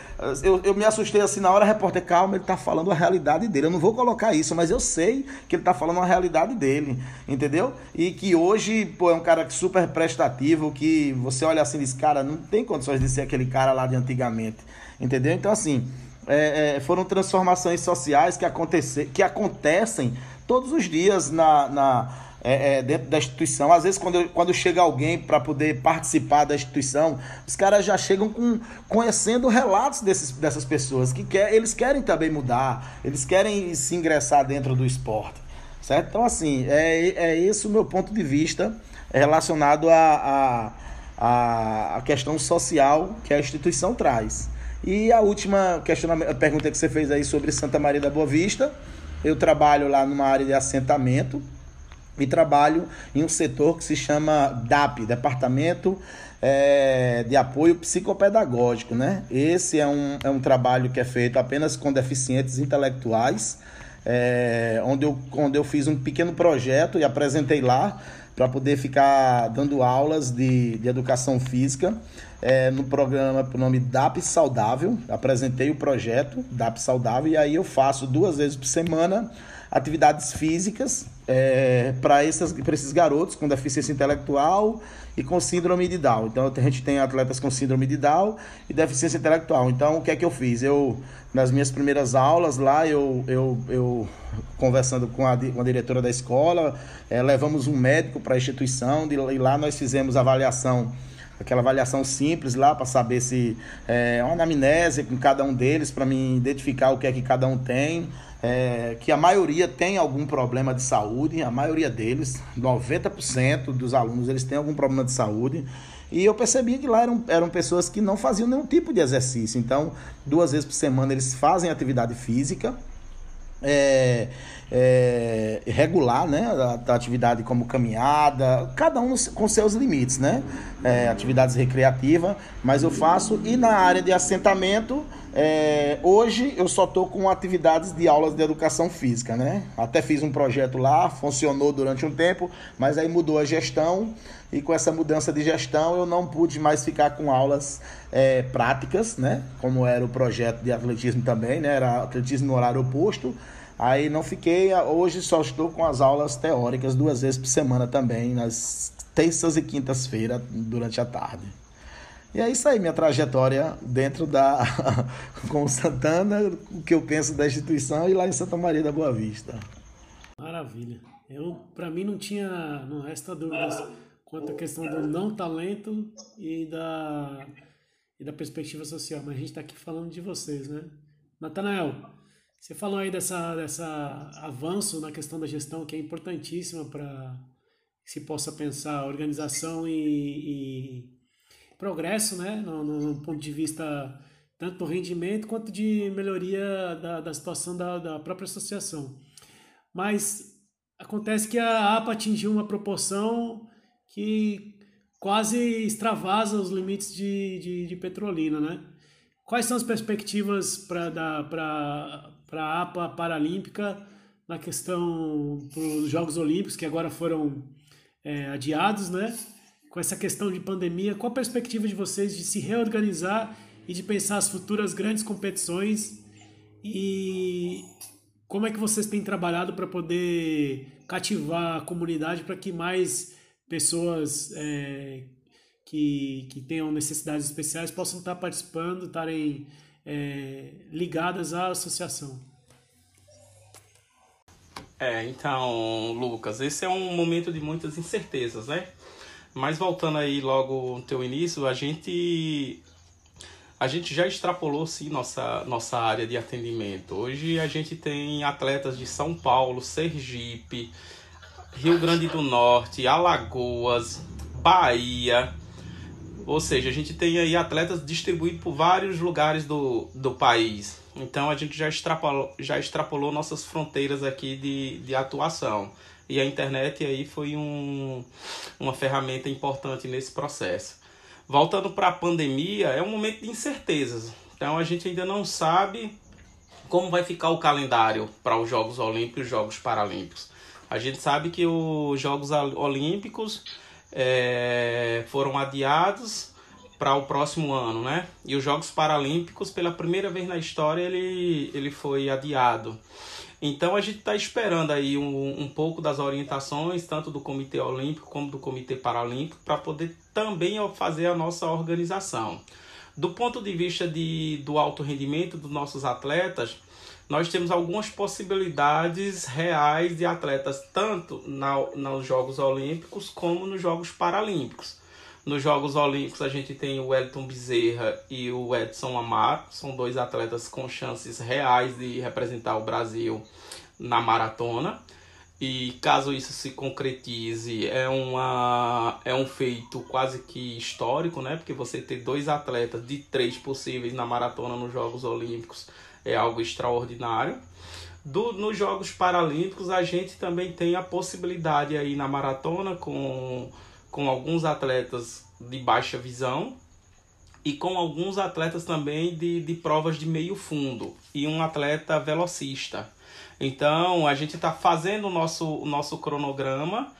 eu, eu me assustei assim na hora, a repórter, calma, ele tá falando a realidade dele. Eu não vou colocar isso, mas eu sei que ele tá falando a realidade dele, entendeu? E que hoje, pô, é um cara super prestativo, que você olha assim e diz, cara, não tem condições de ser aquele cara lá de antigamente, entendeu? Então, assim, é, é, foram transformações sociais que, acontecer, que acontecem todos os dias na, na é, é, dentro da instituição. Às vezes, quando, quando chega alguém para poder participar da instituição, os caras já chegam com, conhecendo relatos desses, dessas pessoas, que quer, eles querem também mudar, eles querem se ingressar dentro do esporte. Certo? Então, assim, é, é esse o meu ponto de vista relacionado à a, a, a, questão social que a instituição traz. E a última questionamento, pergunta que você fez aí sobre Santa Maria da Boa Vista, eu trabalho lá numa área de assentamento, e trabalho em um setor que se chama DAP, Departamento é, de Apoio Psicopedagógico. Né? Esse é um, é um trabalho que é feito apenas com deficientes intelectuais, é, onde, eu, onde eu fiz um pequeno projeto e apresentei lá para poder ficar dando aulas de, de educação física é, no programa por nome DAP Saudável. Apresentei o projeto DAP Saudável e aí eu faço duas vezes por semana atividades físicas é, para esses garotos com deficiência intelectual e com síndrome de Down. Então a gente tem atletas com síndrome de Down e deficiência intelectual. Então o que é que eu fiz? Eu nas minhas primeiras aulas lá eu, eu, eu conversando com a, com a diretora da escola é, levamos um médico para a instituição e lá nós fizemos avaliação aquela avaliação simples lá para saber se é uma anamnese com cada um deles para me identificar o que é que cada um tem é, que a maioria tem algum problema de saúde, a maioria deles, 90% dos alunos, eles têm algum problema de saúde. E eu percebi que lá eram, eram pessoas que não faziam nenhum tipo de exercício. Então, duas vezes por semana eles fazem atividade física. É, é, regular, né? Atividade como caminhada, cada um com seus limites, né? É, atividades recreativas, mas eu faço. E na área de assentamento, é, hoje eu só estou com atividades de aulas de educação física, né? Até fiz um projeto lá, funcionou durante um tempo, mas aí mudou a gestão e com essa mudança de gestão eu não pude mais ficar com aulas é, práticas, né? Como era o projeto de atletismo também, né? Era atletismo no horário oposto. Aí não fiquei, hoje só estou com as aulas teóricas duas vezes por semana também, nas terças e quintas-feiras durante a tarde. E é isso aí, minha trajetória dentro da. com o Santana, o que eu penso da instituição e lá em Santa Maria da Boa Vista. Maravilha. Eu, para mim, não tinha. Não resta dúvidas quanto à questão do não talento e da, e da perspectiva social. Mas a gente está aqui falando de vocês, né? Natanael, você falou aí dessa, dessa avanço na questão da gestão que é importantíssima para se possa pensar organização e, e progresso, né, no, no, ponto de vista tanto do rendimento quanto de melhoria da, da situação da, da própria associação. Mas acontece que a APA atingiu uma proporção que quase extravasa os limites de, de, de Petrolina, né? Quais são as perspectivas para a APA Paralímpica na questão dos Jogos Olímpicos, que agora foram é, adiados, né? Com essa questão de pandemia, qual a perspectiva de vocês de se reorganizar e de pensar as futuras grandes competições e como é que vocês têm trabalhado para poder cativar a comunidade para que mais pessoas é, que, que tenham necessidades especiais possam estar participando, estarem é, ligadas à associação? É, então, Lucas, esse é um momento de muitas incertezas, né? Mas voltando aí logo no teu início, a gente a gente já extrapolou sim nossa, nossa área de atendimento. Hoje a gente tem atletas de São Paulo, Sergipe, Rio Grande do Norte, Alagoas, Bahia. Ou seja, a gente tem aí atletas distribuídos por vários lugares do, do país. Então a gente já extrapolou, já extrapolou nossas fronteiras aqui de, de atuação. E a internet aí foi um, uma ferramenta importante nesse processo. Voltando para a pandemia, é um momento de incertezas. Então a gente ainda não sabe como vai ficar o calendário para os Jogos Olímpicos e os Jogos Paralímpicos. A gente sabe que os Jogos Olímpicos é, foram adiados para o próximo ano, né? E os Jogos Paralímpicos, pela primeira vez na história, ele, ele foi adiado. Então a gente está esperando aí um, um pouco das orientações, tanto do Comitê Olímpico como do Comitê Paralímpico, para poder também fazer a nossa organização. Do ponto de vista de, do alto rendimento dos nossos atletas, nós temos algumas possibilidades reais de atletas, tanto na, nos Jogos Olímpicos como nos Jogos Paralímpicos. Nos Jogos Olímpicos a gente tem o Elton Bezerra e o Edson Amar, são dois atletas com chances reais de representar o Brasil na maratona. E caso isso se concretize, é, uma, é um feito quase que histórico, né? Porque você ter dois atletas de três possíveis na maratona nos Jogos Olímpicos é algo extraordinário. Do, nos Jogos Paralímpicos, a gente também tem a possibilidade aí na maratona com, com alguns atletas de baixa visão e com alguns atletas também de, de provas de meio fundo e um atleta velocista. Então, a gente está fazendo o nosso, o nosso cronograma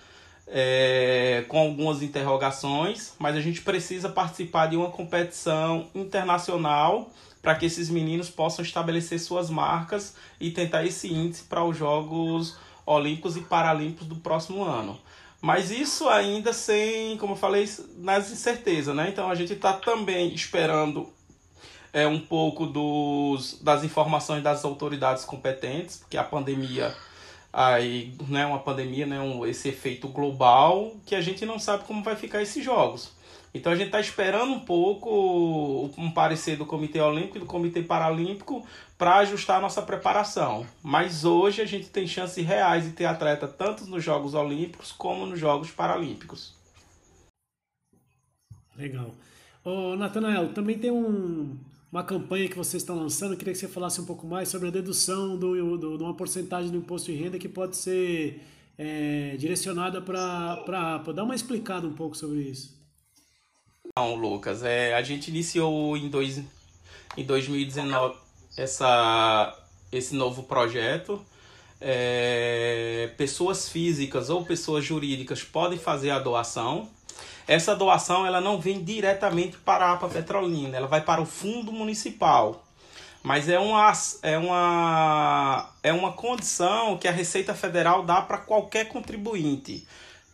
é, com algumas interrogações, mas a gente precisa participar de uma competição internacional para que esses meninos possam estabelecer suas marcas e tentar esse índice para os Jogos Olímpicos e Paralímpicos do próximo ano. Mas isso ainda sem, como eu falei, nas incertezas, né? Então a gente está também esperando é, um pouco dos, das informações das autoridades competentes, porque a pandemia aí, né, uma pandemia, né, um, esse efeito global que a gente não sabe como vai ficar esses jogos. Então a gente está esperando um pouco um parecer do Comitê Olímpico e do Comitê Paralímpico para ajustar a nossa preparação. Mas hoje a gente tem chances reais de ter atleta tanto nos Jogos Olímpicos como nos Jogos Paralímpicos. Legal. Ô, Natanael, também tem um, uma campanha que vocês estão lançando. Eu queria que você falasse um pouco mais sobre a dedução do, do, de uma porcentagem do imposto de renda que pode ser é, direcionada para a APA. Dá uma explicada um pouco sobre isso. Não, Lucas, é, a gente iniciou em, dois, em 2019 essa, esse novo projeto. É, pessoas físicas ou pessoas jurídicas podem fazer a doação essa doação ela não vem diretamente para a APA Petrolina, ela vai para o fundo municipal. Mas é uma, é uma, é uma condição que a Receita Federal dá para qualquer contribuinte.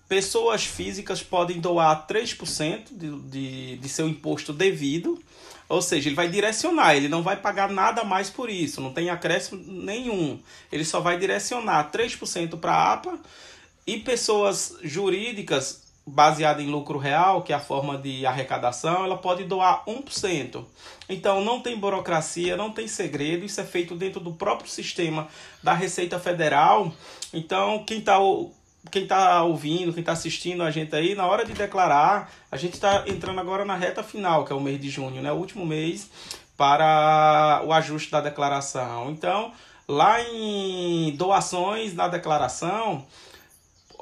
Pessoas físicas podem doar 3% de, de, de seu imposto devido, ou seja, ele vai direcionar, ele não vai pagar nada mais por isso, não tem acréscimo nenhum. Ele só vai direcionar 3% para a APA e pessoas jurídicas baseada em lucro real, que é a forma de arrecadação, ela pode doar 1%. Então não tem burocracia, não tem segredo, isso é feito dentro do próprio sistema da Receita Federal. Então quem está quem tá ouvindo, quem está assistindo a gente aí, na hora de declarar, a gente está entrando agora na reta final, que é o mês de junho, né? o último mês para o ajuste da declaração. Então, lá em doações na declaração,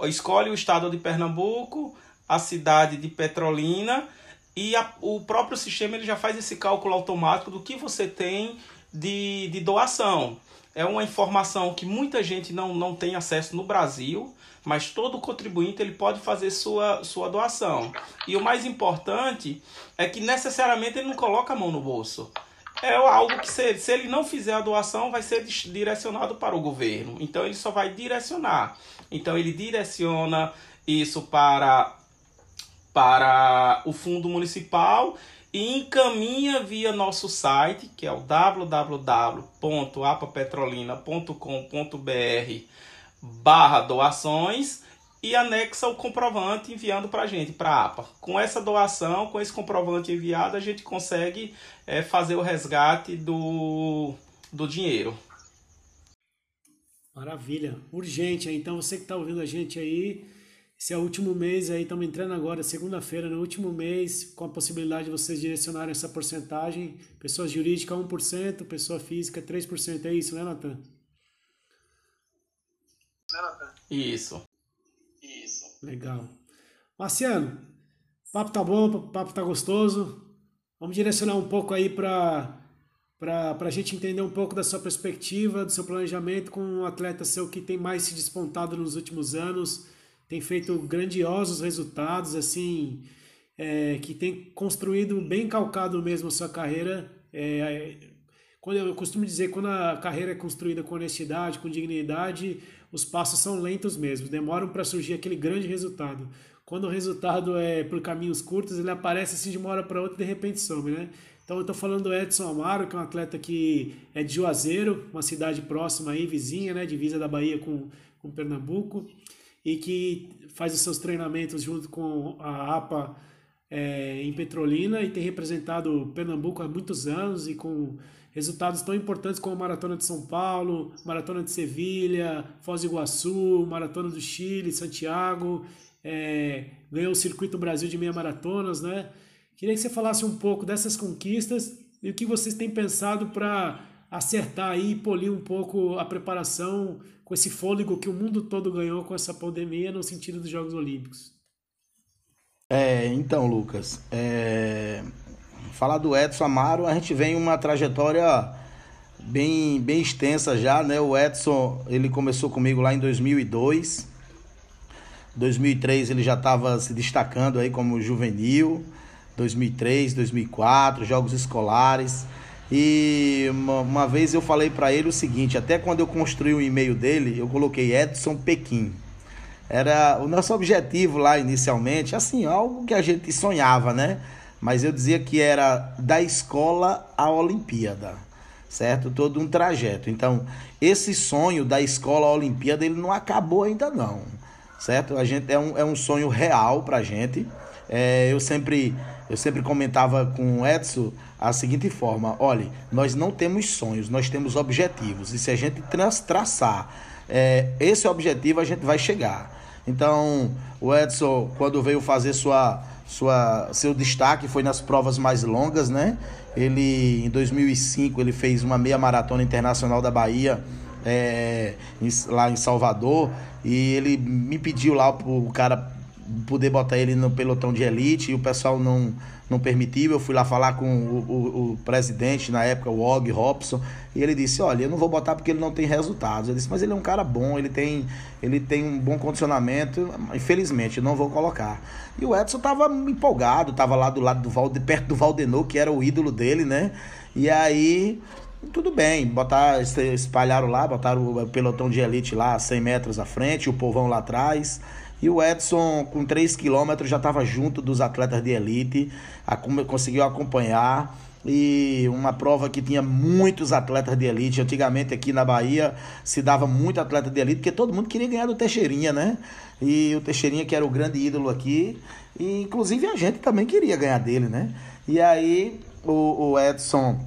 escolhe o estado de Pernambuco, a cidade de Petrolina e a, o próprio sistema ele já faz esse cálculo automático do que você tem de, de doação. É uma informação que muita gente não, não tem acesso no Brasil, mas todo contribuinte ele pode fazer sua, sua doação. E o mais importante é que necessariamente ele não coloca a mão no bolso. É algo que se, se ele não fizer a doação vai ser direcionado para o governo. Então ele só vai direcionar. Então ele direciona isso para para o fundo municipal e encaminha via nosso site, que é o www.apapetrolina.com.br barra doações e anexa o comprovante enviando para a gente, para a APA. Com essa doação, com esse comprovante enviado, a gente consegue é, fazer o resgate do, do dinheiro. Maravilha, urgente. Então você que está ouvindo a gente aí, esse é o último mês aí, estamos entrando agora, segunda-feira, no último mês, com a possibilidade de vocês direcionarem essa porcentagem. Pessoas jurídicas 1%, pessoa física 3%. É isso, né, Natan? Isso. Isso. Legal. Marciano, papo tá bom, papo tá gostoso. Vamos direcionar um pouco aí para para a gente entender um pouco da sua perspectiva, do seu planejamento com um atleta seu que tem mais se despontado nos últimos anos, tem feito grandiosos resultados, assim, é, que tem construído bem calcado mesmo a sua carreira. É, quando eu costumo dizer, quando a carreira é construída com honestidade, com dignidade, os passos são lentos mesmo, demoram para surgir aquele grande resultado. Quando o resultado é por caminhos curtos, ele aparece assim de uma hora para outra e de repente some, né? Então eu estou falando do Edson Amaro, que é um atleta que é de Juazeiro, uma cidade próxima aí, vizinha, né, divisa da Bahia com, com Pernambuco e que faz os seus treinamentos junto com a APA é, em Petrolina e tem representado Pernambuco há muitos anos e com resultados tão importantes como a Maratona de São Paulo, Maratona de Sevilha, Foz do Iguaçu, Maratona do Chile, Santiago, é, ganhou o Circuito Brasil de meia maratonas, né? Queria que você falasse um pouco dessas conquistas e o que vocês têm pensado para acertar aí e polir um pouco a preparação com esse fôlego que o mundo todo ganhou com essa pandemia no sentido dos Jogos Olímpicos. É, então, Lucas, é... falar do Edson Amaro, a gente vem uma trajetória bem, bem extensa já, né? O Edson, ele começou comigo lá em 2002. 2003 ele já estava se destacando aí como juvenil. 2003, 2004, jogos escolares. E uma, uma vez eu falei para ele o seguinte, até quando eu construí o e-mail dele, eu coloquei Edson Pequim. Era o nosso objetivo lá inicialmente, assim, algo que a gente sonhava, né? Mas eu dizia que era da escola à Olimpíada, certo? Todo um trajeto. Então, esse sonho da escola à Olimpíada, ele não acabou ainda não, certo? A gente é um, é um sonho real pra gente. É, eu sempre eu sempre comentava com o Edson a seguinte forma: olha, nós não temos sonhos, nós temos objetivos. E se a gente traçar é, esse objetivo, a gente vai chegar. Então, o Edson, quando veio fazer sua, sua, seu destaque, foi nas provas mais longas, né? Ele, em 2005, ele fez uma meia maratona internacional da Bahia, é, lá em Salvador, e ele me pediu lá o cara poder botar ele no pelotão de elite, e o pessoal não não permitiu. Eu fui lá falar com o, o, o presidente na época, o Og Robson, e ele disse: Olha, eu não vou botar porque ele não tem resultados. Eu disse: Mas ele é um cara bom, ele tem, ele tem um bom condicionamento. Infelizmente, não vou colocar. E o Edson tava empolgado, tava lá do lado do Valde, perto do Valdenor, que era o ídolo dele, né? E aí tudo bem, botar, espalharam lá, botaram o pelotão de elite lá 100 metros à frente, o povão lá atrás. E o Edson, com 3 quilômetros, já estava junto dos atletas de elite, conseguiu acompanhar. E uma prova que tinha muitos atletas de elite. Antigamente aqui na Bahia se dava muito atleta de elite, porque todo mundo queria ganhar do Teixeirinha, né? E o Teixeirinha, que era o grande ídolo aqui, e inclusive a gente também queria ganhar dele, né? E aí o, o Edson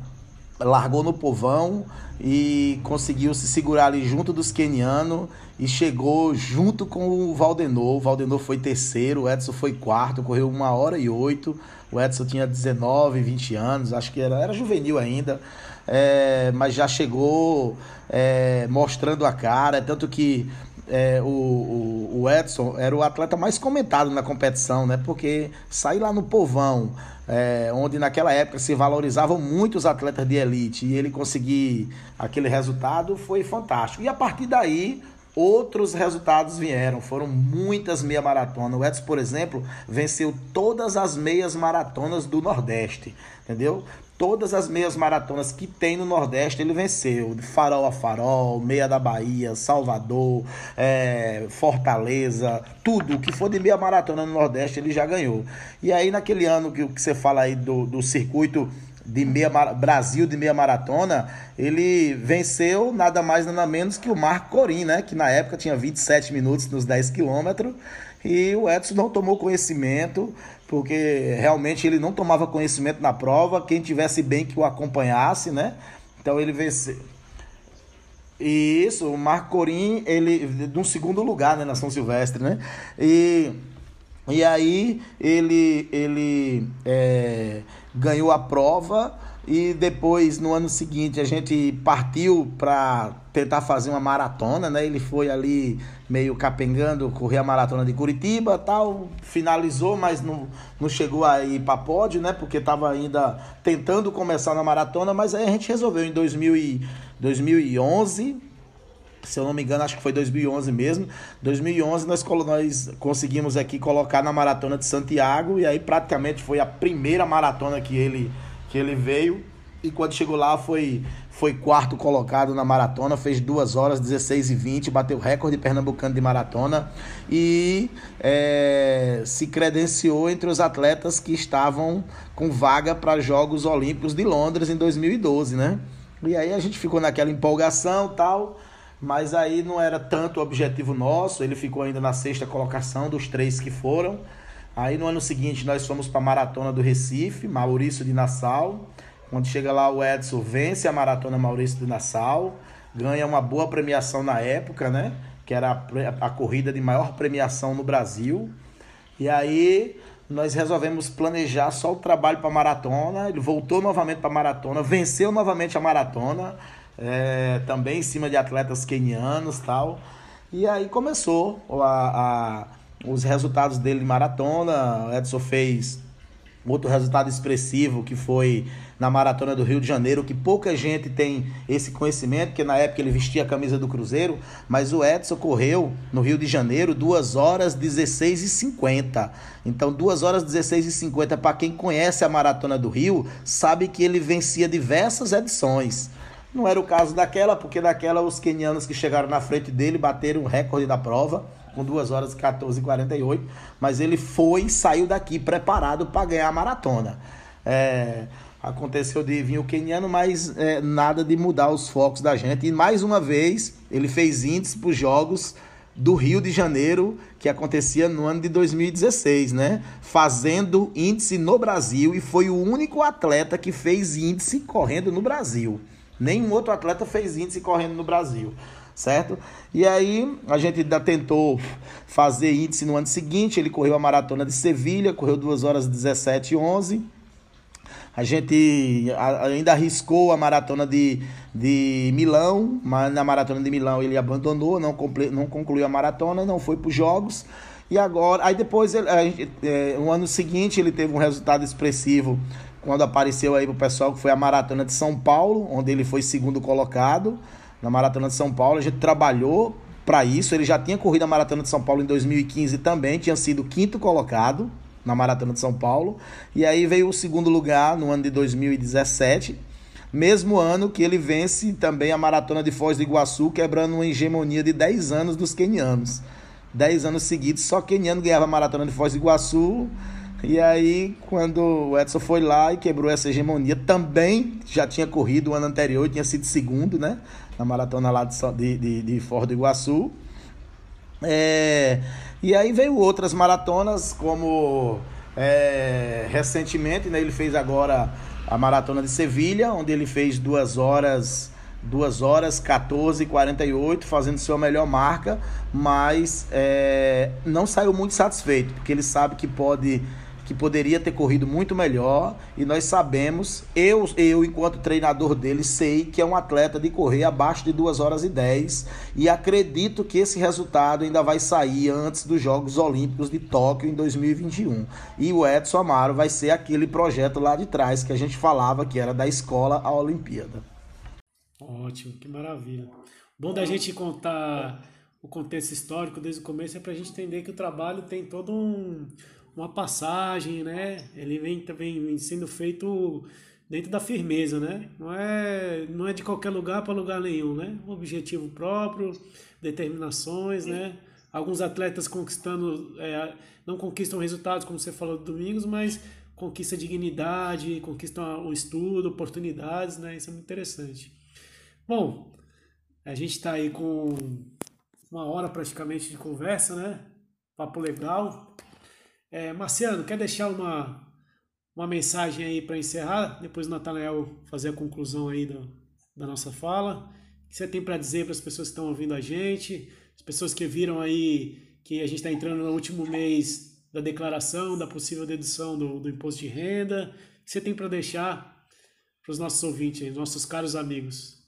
largou no povão e conseguiu se segurar ali junto dos quenianos e chegou junto com o Valdenor. O Valdenor foi terceiro, o Edson foi quarto, correu uma hora e oito. O Edson tinha 19, 20 anos, acho que era, era juvenil ainda, é, mas já chegou é, mostrando a cara. Tanto que é, o, o, o, Edson era o atleta mais comentado na competição, né? Porque sair lá no povão, é, onde naquela época se valorizavam muito os atletas de elite, e ele conseguir aquele resultado foi fantástico. E a partir daí, outros resultados vieram. Foram muitas meia maratonas. O Edson, por exemplo, venceu todas as meias maratonas do Nordeste, entendeu? Todas as meias maratonas que tem no Nordeste ele venceu. De farol a farol, meia da Bahia, Salvador, é, Fortaleza, tudo. Que for de meia maratona no Nordeste ele já ganhou. E aí naquele ano que, que você fala aí do, do circuito de meia Brasil de meia maratona, ele venceu nada mais nada menos que o Marco Corim, né, que na época tinha 27 minutos nos 10 quilômetros, e o Edson não tomou conhecimento, porque realmente ele não tomava conhecimento na prova, quem tivesse bem que o acompanhasse, né? Então ele venceu. Isso, o Marco Corim, ele de um segundo lugar, né, na São Silvestre, né? E e aí ele ele é, ganhou a prova e depois no ano seguinte a gente partiu para tentar fazer uma maratona, né? Ele foi ali meio capengando, correr a maratona de Curitiba, tal, finalizou, mas não, não chegou a ir para pódio, né? Porque estava ainda tentando começar na maratona, mas aí a gente resolveu em 2000 e, 2011, se eu não me engano, acho que foi 2011 mesmo. 2011 nós, nós conseguimos aqui colocar na maratona de Santiago e aí praticamente foi a primeira maratona que ele que ele veio e quando chegou lá foi, foi quarto colocado na maratona, fez 2 horas 16 e 20, bateu recorde pernambucano de maratona e é, se credenciou entre os atletas que estavam com vaga para Jogos Olímpicos de Londres em 2012, né? E aí a gente ficou naquela empolgação tal, mas aí não era tanto o objetivo nosso, ele ficou ainda na sexta colocação dos três que foram. Aí no ano seguinte nós fomos para a Maratona do Recife, Maurício de Nassau. Quando chega lá o Edson vence a Maratona Maurício de Nassau, ganha uma boa premiação na época, né? Que era a, a corrida de maior premiação no Brasil. E aí nós resolvemos planejar só o trabalho para a maratona. Ele voltou novamente para a maratona, venceu novamente a maratona, é, também em cima de atletas quenianos tal. E aí começou a, a os resultados dele em maratona. O Edson fez outro resultado expressivo que foi na maratona do Rio de Janeiro, que pouca gente tem esse conhecimento, porque na época ele vestia a camisa do Cruzeiro, mas o Edson correu no Rio de Janeiro 2 horas 16 e 50. Então 2 horas 16 e 50 para quem conhece a maratona do Rio, sabe que ele vencia diversas edições. Não era o caso daquela, porque daquela os quenianos que chegaram na frente dele bateram o recorde da prova com 2 horas e 14 e 48, mas ele foi e saiu daqui preparado para ganhar a maratona. É, aconteceu de vir o keniano, mas é, nada de mudar os focos da gente. E mais uma vez, ele fez índice para os Jogos do Rio de Janeiro, que acontecia no ano de 2016, né? Fazendo índice no Brasil e foi o único atleta que fez índice correndo no Brasil. Nenhum outro atleta fez índice correndo no Brasil certo? E aí a gente ainda tentou fazer índice no ano seguinte, ele correu a maratona de Sevilha, correu 2 horas 17 e 11. A gente ainda arriscou a maratona de, de Milão, mas na maratona de Milão ele abandonou, não, conclu, não concluiu a maratona, não foi para os Jogos. E agora, aí depois, ele, é, no ano seguinte, ele teve um resultado expressivo quando apareceu aí para o pessoal, que foi a maratona de São Paulo, onde ele foi segundo colocado na Maratona de São Paulo. A gente trabalhou para isso. Ele já tinha corrido a Maratona de São Paulo em 2015 também, tinha sido quinto colocado na Maratona de São Paulo. E aí veio o segundo lugar no ano de 2017, mesmo ano que ele vence também a Maratona de Foz do Iguaçu, quebrando uma hegemonia de 10 anos dos quenianos. 10 anos seguidos, só queniano ganhava a Maratona de Foz do Iguaçu. E aí, quando o Edson foi lá e quebrou essa hegemonia, também já tinha corrido o ano anterior, tinha sido segundo, né? Na maratona lá de, de, de Foz do Iguaçu. É, e aí veio outras maratonas, como é, recentemente, né, ele fez agora a maratona de Sevilha, onde ele fez 2 horas 2 horas 14 e 48, fazendo sua melhor marca, mas é, não saiu muito satisfeito, porque ele sabe que pode que poderia ter corrido muito melhor e nós sabemos, eu, eu enquanto treinador dele, sei que é um atleta de correr abaixo de 2 horas e 10 e acredito que esse resultado ainda vai sair antes dos Jogos Olímpicos de Tóquio em 2021. E o Edson Amaro vai ser aquele projeto lá de trás que a gente falava que era da escola à Olimpíada. Ótimo, que maravilha. Bom da gente contar o contexto histórico desde o começo é para a gente entender que o trabalho tem todo um uma passagem, né? Ele vem também sendo feito dentro da firmeza, né? Não é, não é de qualquer lugar para lugar nenhum, né? Um objetivo próprio, determinações, né? Alguns atletas conquistando, é, não conquistam resultados, como você falou do Domingos, mas conquista dignidade, conquistam o estudo, oportunidades, né? Isso é muito interessante. Bom, a gente está aí com uma hora praticamente de conversa, né? Papo legal. É, Marciano, quer deixar uma, uma mensagem aí para encerrar? Depois o Natanael fazer a conclusão aí do, da nossa fala. O que você tem para dizer para as pessoas que estão ouvindo a gente? As pessoas que viram aí que a gente está entrando no último mês da declaração, da possível dedução do, do imposto de renda. O que você tem para deixar para os nossos ouvintes, nossos caros amigos?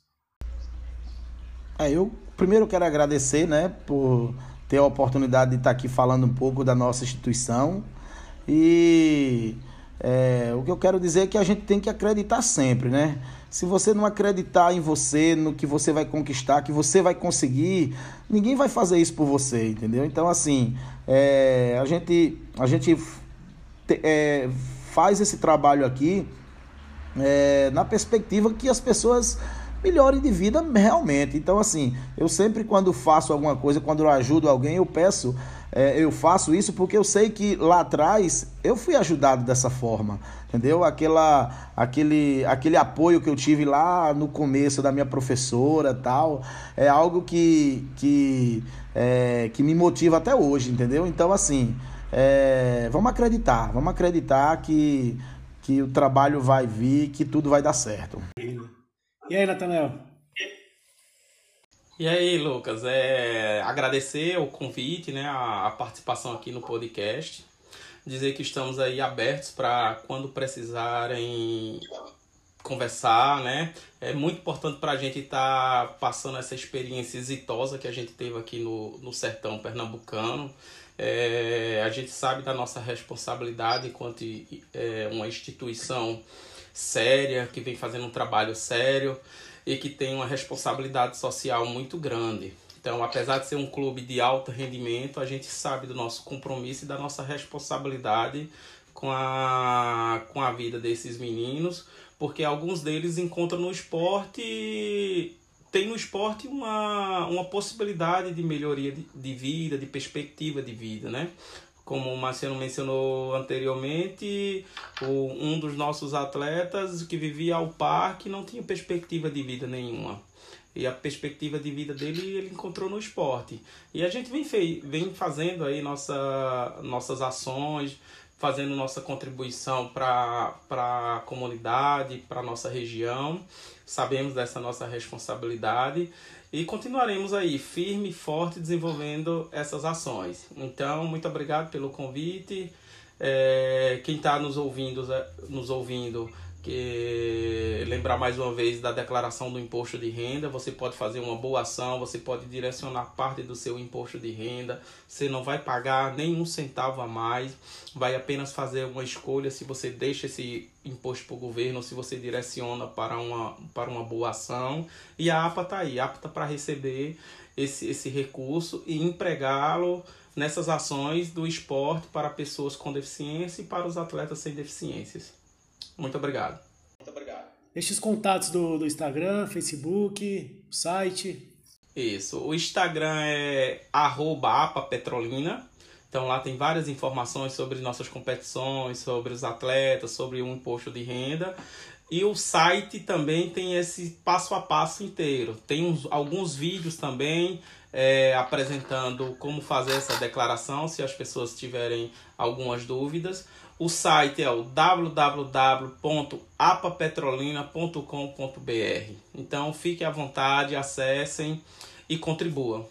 É, eu primeiro quero agradecer, né, por ter a oportunidade de estar aqui falando um pouco da nossa instituição. E é, o que eu quero dizer é que a gente tem que acreditar sempre, né? Se você não acreditar em você, no que você vai conquistar, que você vai conseguir, ninguém vai fazer isso por você, entendeu? Então, assim, é, a gente, a gente é, faz esse trabalho aqui é, na perspectiva que as pessoas melhorem de vida realmente. Então, assim, eu sempre quando faço alguma coisa, quando eu ajudo alguém, eu peço, é, eu faço isso porque eu sei que lá atrás eu fui ajudado dessa forma, entendeu? Aquela, aquele, aquele apoio que eu tive lá no começo da minha professora tal, é algo que, que, é, que me motiva até hoje, entendeu? Então, assim, é, vamos acreditar, vamos acreditar que, que o trabalho vai vir, que tudo vai dar certo. E aí, Natanael? E aí, Lucas, é, agradecer o convite, né, a, a participação aqui no podcast. Dizer que estamos aí abertos para quando precisarem conversar, né? É muito importante para a gente estar tá passando essa experiência exitosa que a gente teve aqui no, no sertão pernambucano. É, a gente sabe da nossa responsabilidade enquanto é, uma instituição séria, que vem fazendo um trabalho sério e que tem uma responsabilidade social muito grande. Então, apesar de ser um clube de alto rendimento, a gente sabe do nosso compromisso e da nossa responsabilidade com a, com a vida desses meninos, porque alguns deles encontram no esporte tem no esporte uma, uma possibilidade de melhoria de, de vida, de perspectiva de vida, né? Como o Marciano mencionou anteriormente, o, um dos nossos atletas que vivia ao parque não tinha perspectiva de vida nenhuma. E a perspectiva de vida dele ele encontrou no esporte. E a gente vem, fei, vem fazendo aí nossa, nossas ações, fazendo nossa contribuição para a comunidade, para a nossa região. Sabemos dessa nossa responsabilidade e continuaremos aí firme e forte desenvolvendo essas ações. Então, muito obrigado pelo convite. É, quem está nos ouvindo, nos ouvindo que lembrar mais uma vez da declaração do imposto de renda, você pode fazer uma boa ação, você pode direcionar parte do seu imposto de renda, você não vai pagar nenhum centavo a mais, vai apenas fazer uma escolha se você deixa esse imposto para o governo se você direciona para uma, para uma boa ação. E a APA está aí, apta para receber esse, esse recurso e empregá-lo nessas ações do esporte para pessoas com deficiência e para os atletas sem deficiências. Muito obrigado. Muito obrigado. Os contatos do, do Instagram, Facebook, site. Isso. O Instagram é apapetrolina. Então lá tem várias informações sobre nossas competições, sobre os atletas, sobre o imposto de renda. E o site também tem esse passo a passo inteiro. Tem uns, alguns vídeos também é, apresentando como fazer essa declaração, se as pessoas tiverem algumas dúvidas. O site é o www.apapetrolina.com.br. Então fiquem à vontade, acessem e contribuam.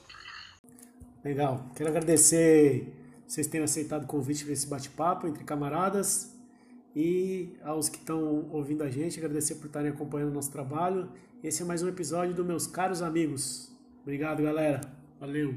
Legal. Quero agradecer vocês tenham aceitado o convite para esse bate-papo entre camaradas. E aos que estão ouvindo a gente, agradecer por estarem acompanhando o nosso trabalho. Esse é mais um episódio do Meus Caros Amigos. Obrigado, galera. Valeu.